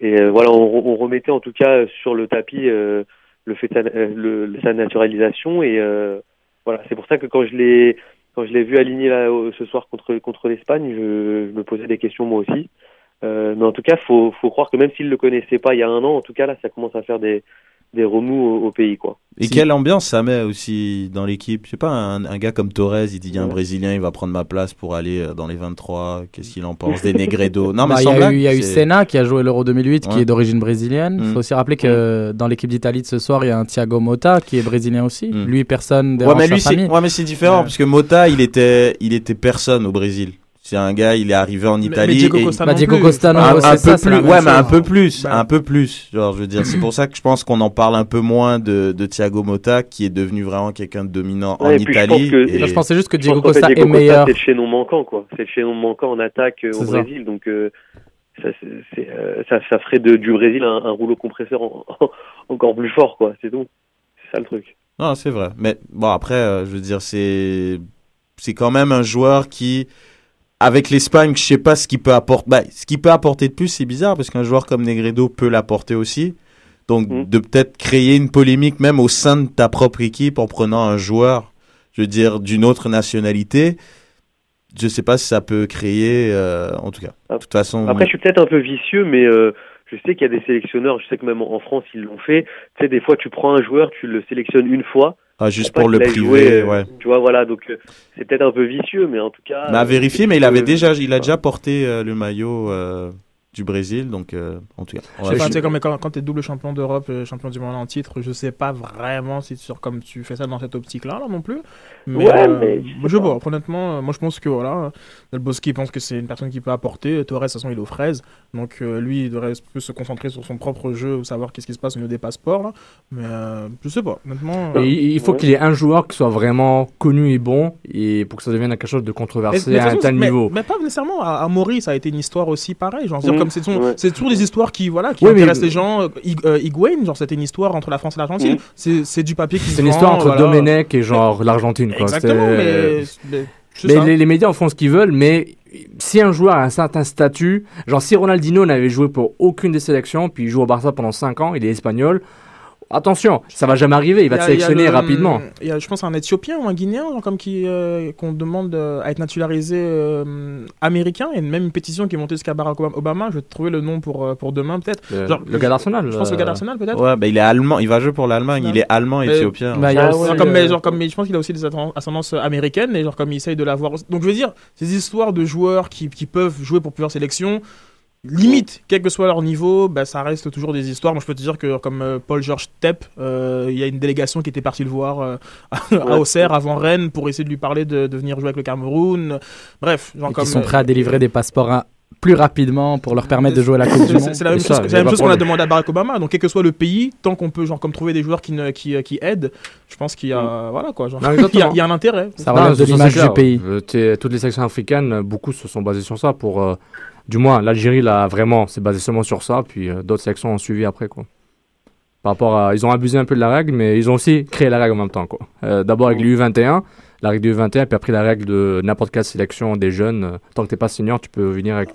Et voilà, on, on, remettait en tout cas sur le tapis euh, le fait euh, le, sa naturalisation et euh, voilà c'est pour ça que quand je l'ai quand je l'ai vu aligné là ce soir contre contre l'Espagne je, je, me posais des questions moi aussi euh, mais en tout cas faut faut croire que même s'il le connaissait pas il y a un an en tout cas là ça commence à faire des des remous au, pays quoi. Et quelle ambiance ça met aussi dans l'équipe? Je sais pas, un, gars comme Torres, il dit il y a un Brésilien, il va prendre ma place pour aller euh, dans les 23. Qu'est-ce qu'il en pense? Des Negredo? Non, mais bah, il y a eu, Senna qui a joué l'Euro 2008, qui est d'origine brésilienne. Il mm. faut aussi rappeler que dans l'équipe d'Italie de ce soir, il y a un Thiago Motta qui est brésilien aussi. Mm. Lui, personne. Ouais, mais lui, ouais, mais c'est différent parce que Motta, il était, il était personne au Brésil. C'est un gars, il est arrivé en Italie. Mais Diego Costa, Diego Costa un, peu plus, ouais, mais un peu plus, bah. un peu plus. Genre, je veux dire, c'est pour ça que je pense qu'on en parle un peu moins de, de Thiago Motta, qui est devenu vraiment quelqu'un de dominant en Italie. Je, pensais juste que Diego Costa est meilleur. C'est le chaînon manquant, quoi. C'est le chaînon manquant en attaque euh, au Brésil, donc. Euh, ça, euh, ça, ça, ferait de, du Brésil un, rouleau compresseur encore plus fort, quoi. C'est tout. C'est ça le truc. Non, c'est vrai. Mais bon, après, je veux dire, c'est c'est quand même un joueur qui avec l'Espagne, je sais pas ce qu'il peut apporter. Bah, ce qu'il peut apporter de plus, c'est bizarre parce qu'un joueur comme Negredo peut l'apporter aussi. Donc, mm. de peut-être créer une polémique même au sein de ta propre équipe en prenant un joueur, je veux dire, d'une autre nationalité. Je sais pas si ça peut créer, euh, en tout cas. De toute façon. Après, je suis peut-être un peu vicieux, mais euh, je sais qu'il y a des sélectionneurs, je sais que même en France ils l'ont fait. Tu sais, des fois tu prends un joueur, tu le sélectionnes une fois. Ah, juste pour le priver, ouais. Tu vois, voilà, donc euh, c'est peut-être un peu vicieux, mais en tout cas. Mais à vérifier, mais il avait déjà, il a déjà porté le maillot du Brésil. Donc, euh, en tout cas. Je sais pas, quand, quand tu es double champion d'Europe, euh, champion du monde en titre, je sais pas vraiment si sur, comme tu fais ça dans cette optique-là, là non plus. Mais, ouais, euh, mais je vois, honnêtement, moi je pense que voilà, Delboski pense que c'est une personne qui peut apporter. Torres, de toute façon, il est aux fraises. Donc, lui, il devrait plus se concentrer sur son propre jeu, savoir qu'est-ce qui se passe au niveau des passeports. Là. Mais je sais pas, honnêtement. il faut qu'il y ait un joueur qui soit vraiment connu et bon, et pour que ça devienne quelque chose de controversé à un tel niveau. Mais pas nécessairement. À, à Maurice, ça a été une histoire aussi pareille. Genre, mm c'est toujours des histoires qui voilà qui intéressent les gens. Euh, euh, Higuain, genre c'était une histoire entre la France et l'Argentine. C'est du papier qui C'est une histoire entre Domenech et genre l'Argentine. Exactement, mais, mais, les, médias en font ce qu'ils veulent, mais si un joueur a un certain statut, genre si Ronaldinho n'avait joué pour aucune des sélections, puis il joue au Barça pendant 5 ans, il est espagnol, Attention, ça va jamais arriver, il va te sélectionner rapidement. Il y a, je pense, un Éthiopien ou un Guinéen comme qui euh, qu'on demande euh, à être naturalisé euh, américain. Il y a même une pétition qui est montée jusqu'à Barack Obama. Je vais trouver le nom pour, pour demain, peut-être. Le, gars d'Arsenal. Je pense le gars d'Arsenal, peut-être. Ouais, bah, il est allemand, il va jouer pour l'Allemagne, il est allemand éthiopien. Bah, comme, mais, genre, comme, je pense qu'il a aussi des ascendances américaines, et genre comme il essaye de l'avoir. Donc je veux dire, ces histoires de joueurs qui, qui peuvent jouer pour plusieurs sélections limite, quel que soit leur niveau, bah, ça reste toujours des histoires. Moi, je peux te dire que, comme euh, Paul-Georges Tepp, euh, il y a une délégation qui était partie le voir euh, à Auxerre avant Rennes pour essayer de lui parler de, de venir jouer avec le Cameroun. Bref, genre comme, Ils sont prêts à délivrer des passeports plus rapidement pour leur permettre de jouer à la Coupe du Monde. C'est la même chose, qu'on a demandé à Barack Obama. Donc, quel que soit le pays, tant qu'on peut genre, comme trouver des joueurs qui, ne, qui, qui aident, je pense qu'il y a, mm. voilà, quoi, genre, il, y a, un intérêt. Ça relève de l'image du pays. toutes les sections africaines, beaucoup se sont basées sur ça pour du moins, l'Algérie, là, vraiment, c'est basé seulement sur ça. Puis euh, d'autres sélections ont suivi après, quoi. Par rapport à. Ils ont abusé un peu de la règle, mais ils ont aussi créé la règle en même temps, quoi. Euh, d'abord avec les U21, la règle du U21, puis après la règle de n'importe quelle sélection des jeunes. Euh, tant que t'es pas senior, tu peux venir avec,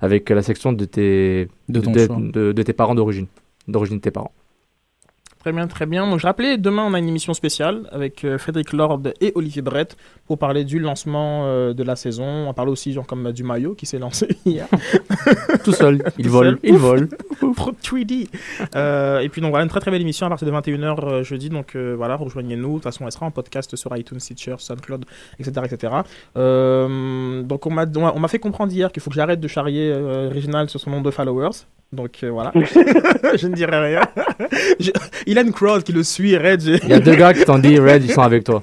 avec la section de tes, de, de tes parents d'origine, d'origine de tes parents. Très bien, très bien. Donc, je rappelais, demain, on a une émission spéciale avec euh, Frédéric Lord et Olivier Brett pour parler du lancement euh, de la saison. On parle aussi, genre, comme du maillot qui s'est lancé hier. Tout seul. Il vole. Il vole. 3D. Euh, et puis, donc, voilà, une très très belle émission à partir de 21h jeudi. Donc, voilà, rejoignez-nous. De toute façon, elle sera en podcast sur iTunes, Stitcher, SoundCloud, etc. etc. donc, on m'a, on m'a fait comprendre hier qu'il faut que j'arrête de charrier Original sur son nombre de followers. Donc euh, voilà, je ne dirai rien. A une crowd qui le suit, Red. Il y a deux gars qui t'ont dit Red, ils sont avec toi.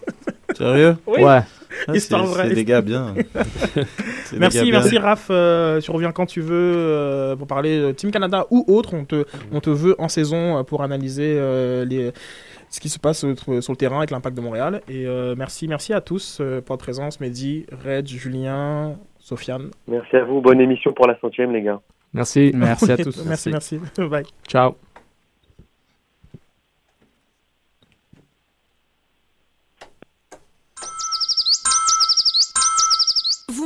Sérieux? Ouais. Ah, c'est des gars bien. merci, merci Raph. Euh, tu reviens quand tu veux euh, pour parler Team Canada ou autre. On te, on te veut en saison pour analyser les, ce qui se passe sur le terrain avec l'impact de Montréal. Et merci, merci à tous pour votre présence, Mehdi, Red, Julien, Sofiane. Merci à vous. Bonne émission pour la centième, les gars. Merci. Merci à tous. merci, merci. Bye. Ciao. Vous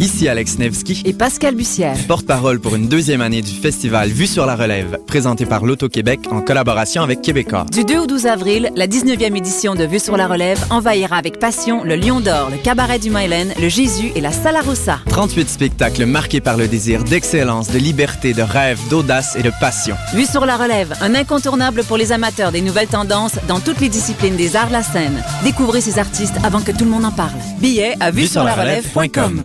Ici Alex Nevsky et Pascal Bussière, porte-parole pour une deuxième année du festival Vue sur la relève, présenté par l'Auto-Québec en collaboration avec Québécois. Du 2 au 12 avril, la 19e édition de Vue sur la relève envahira avec passion le Lion d'Or, le Cabaret du Mylen, le Jésus et la Salarossa. 38 spectacles marqués par le désir d'excellence, de liberté, de rêve, d'audace et de passion. Vue sur la relève, un incontournable pour les amateurs des nouvelles tendances dans toutes les disciplines des arts de la scène. Découvrez ces artistes avant que tout le monde en parle. Billets à vue sur la relève.com.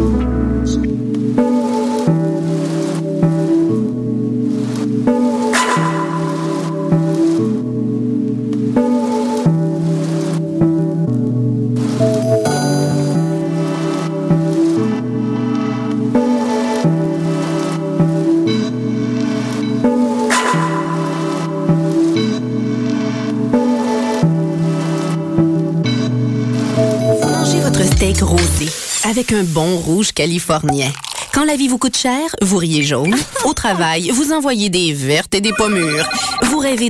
avec un bon rouge californien. Quand la vie vous coûte cher, vous riez jaune. Au travail, vous envoyez des vertes et des pommures. Vous rêvez d'un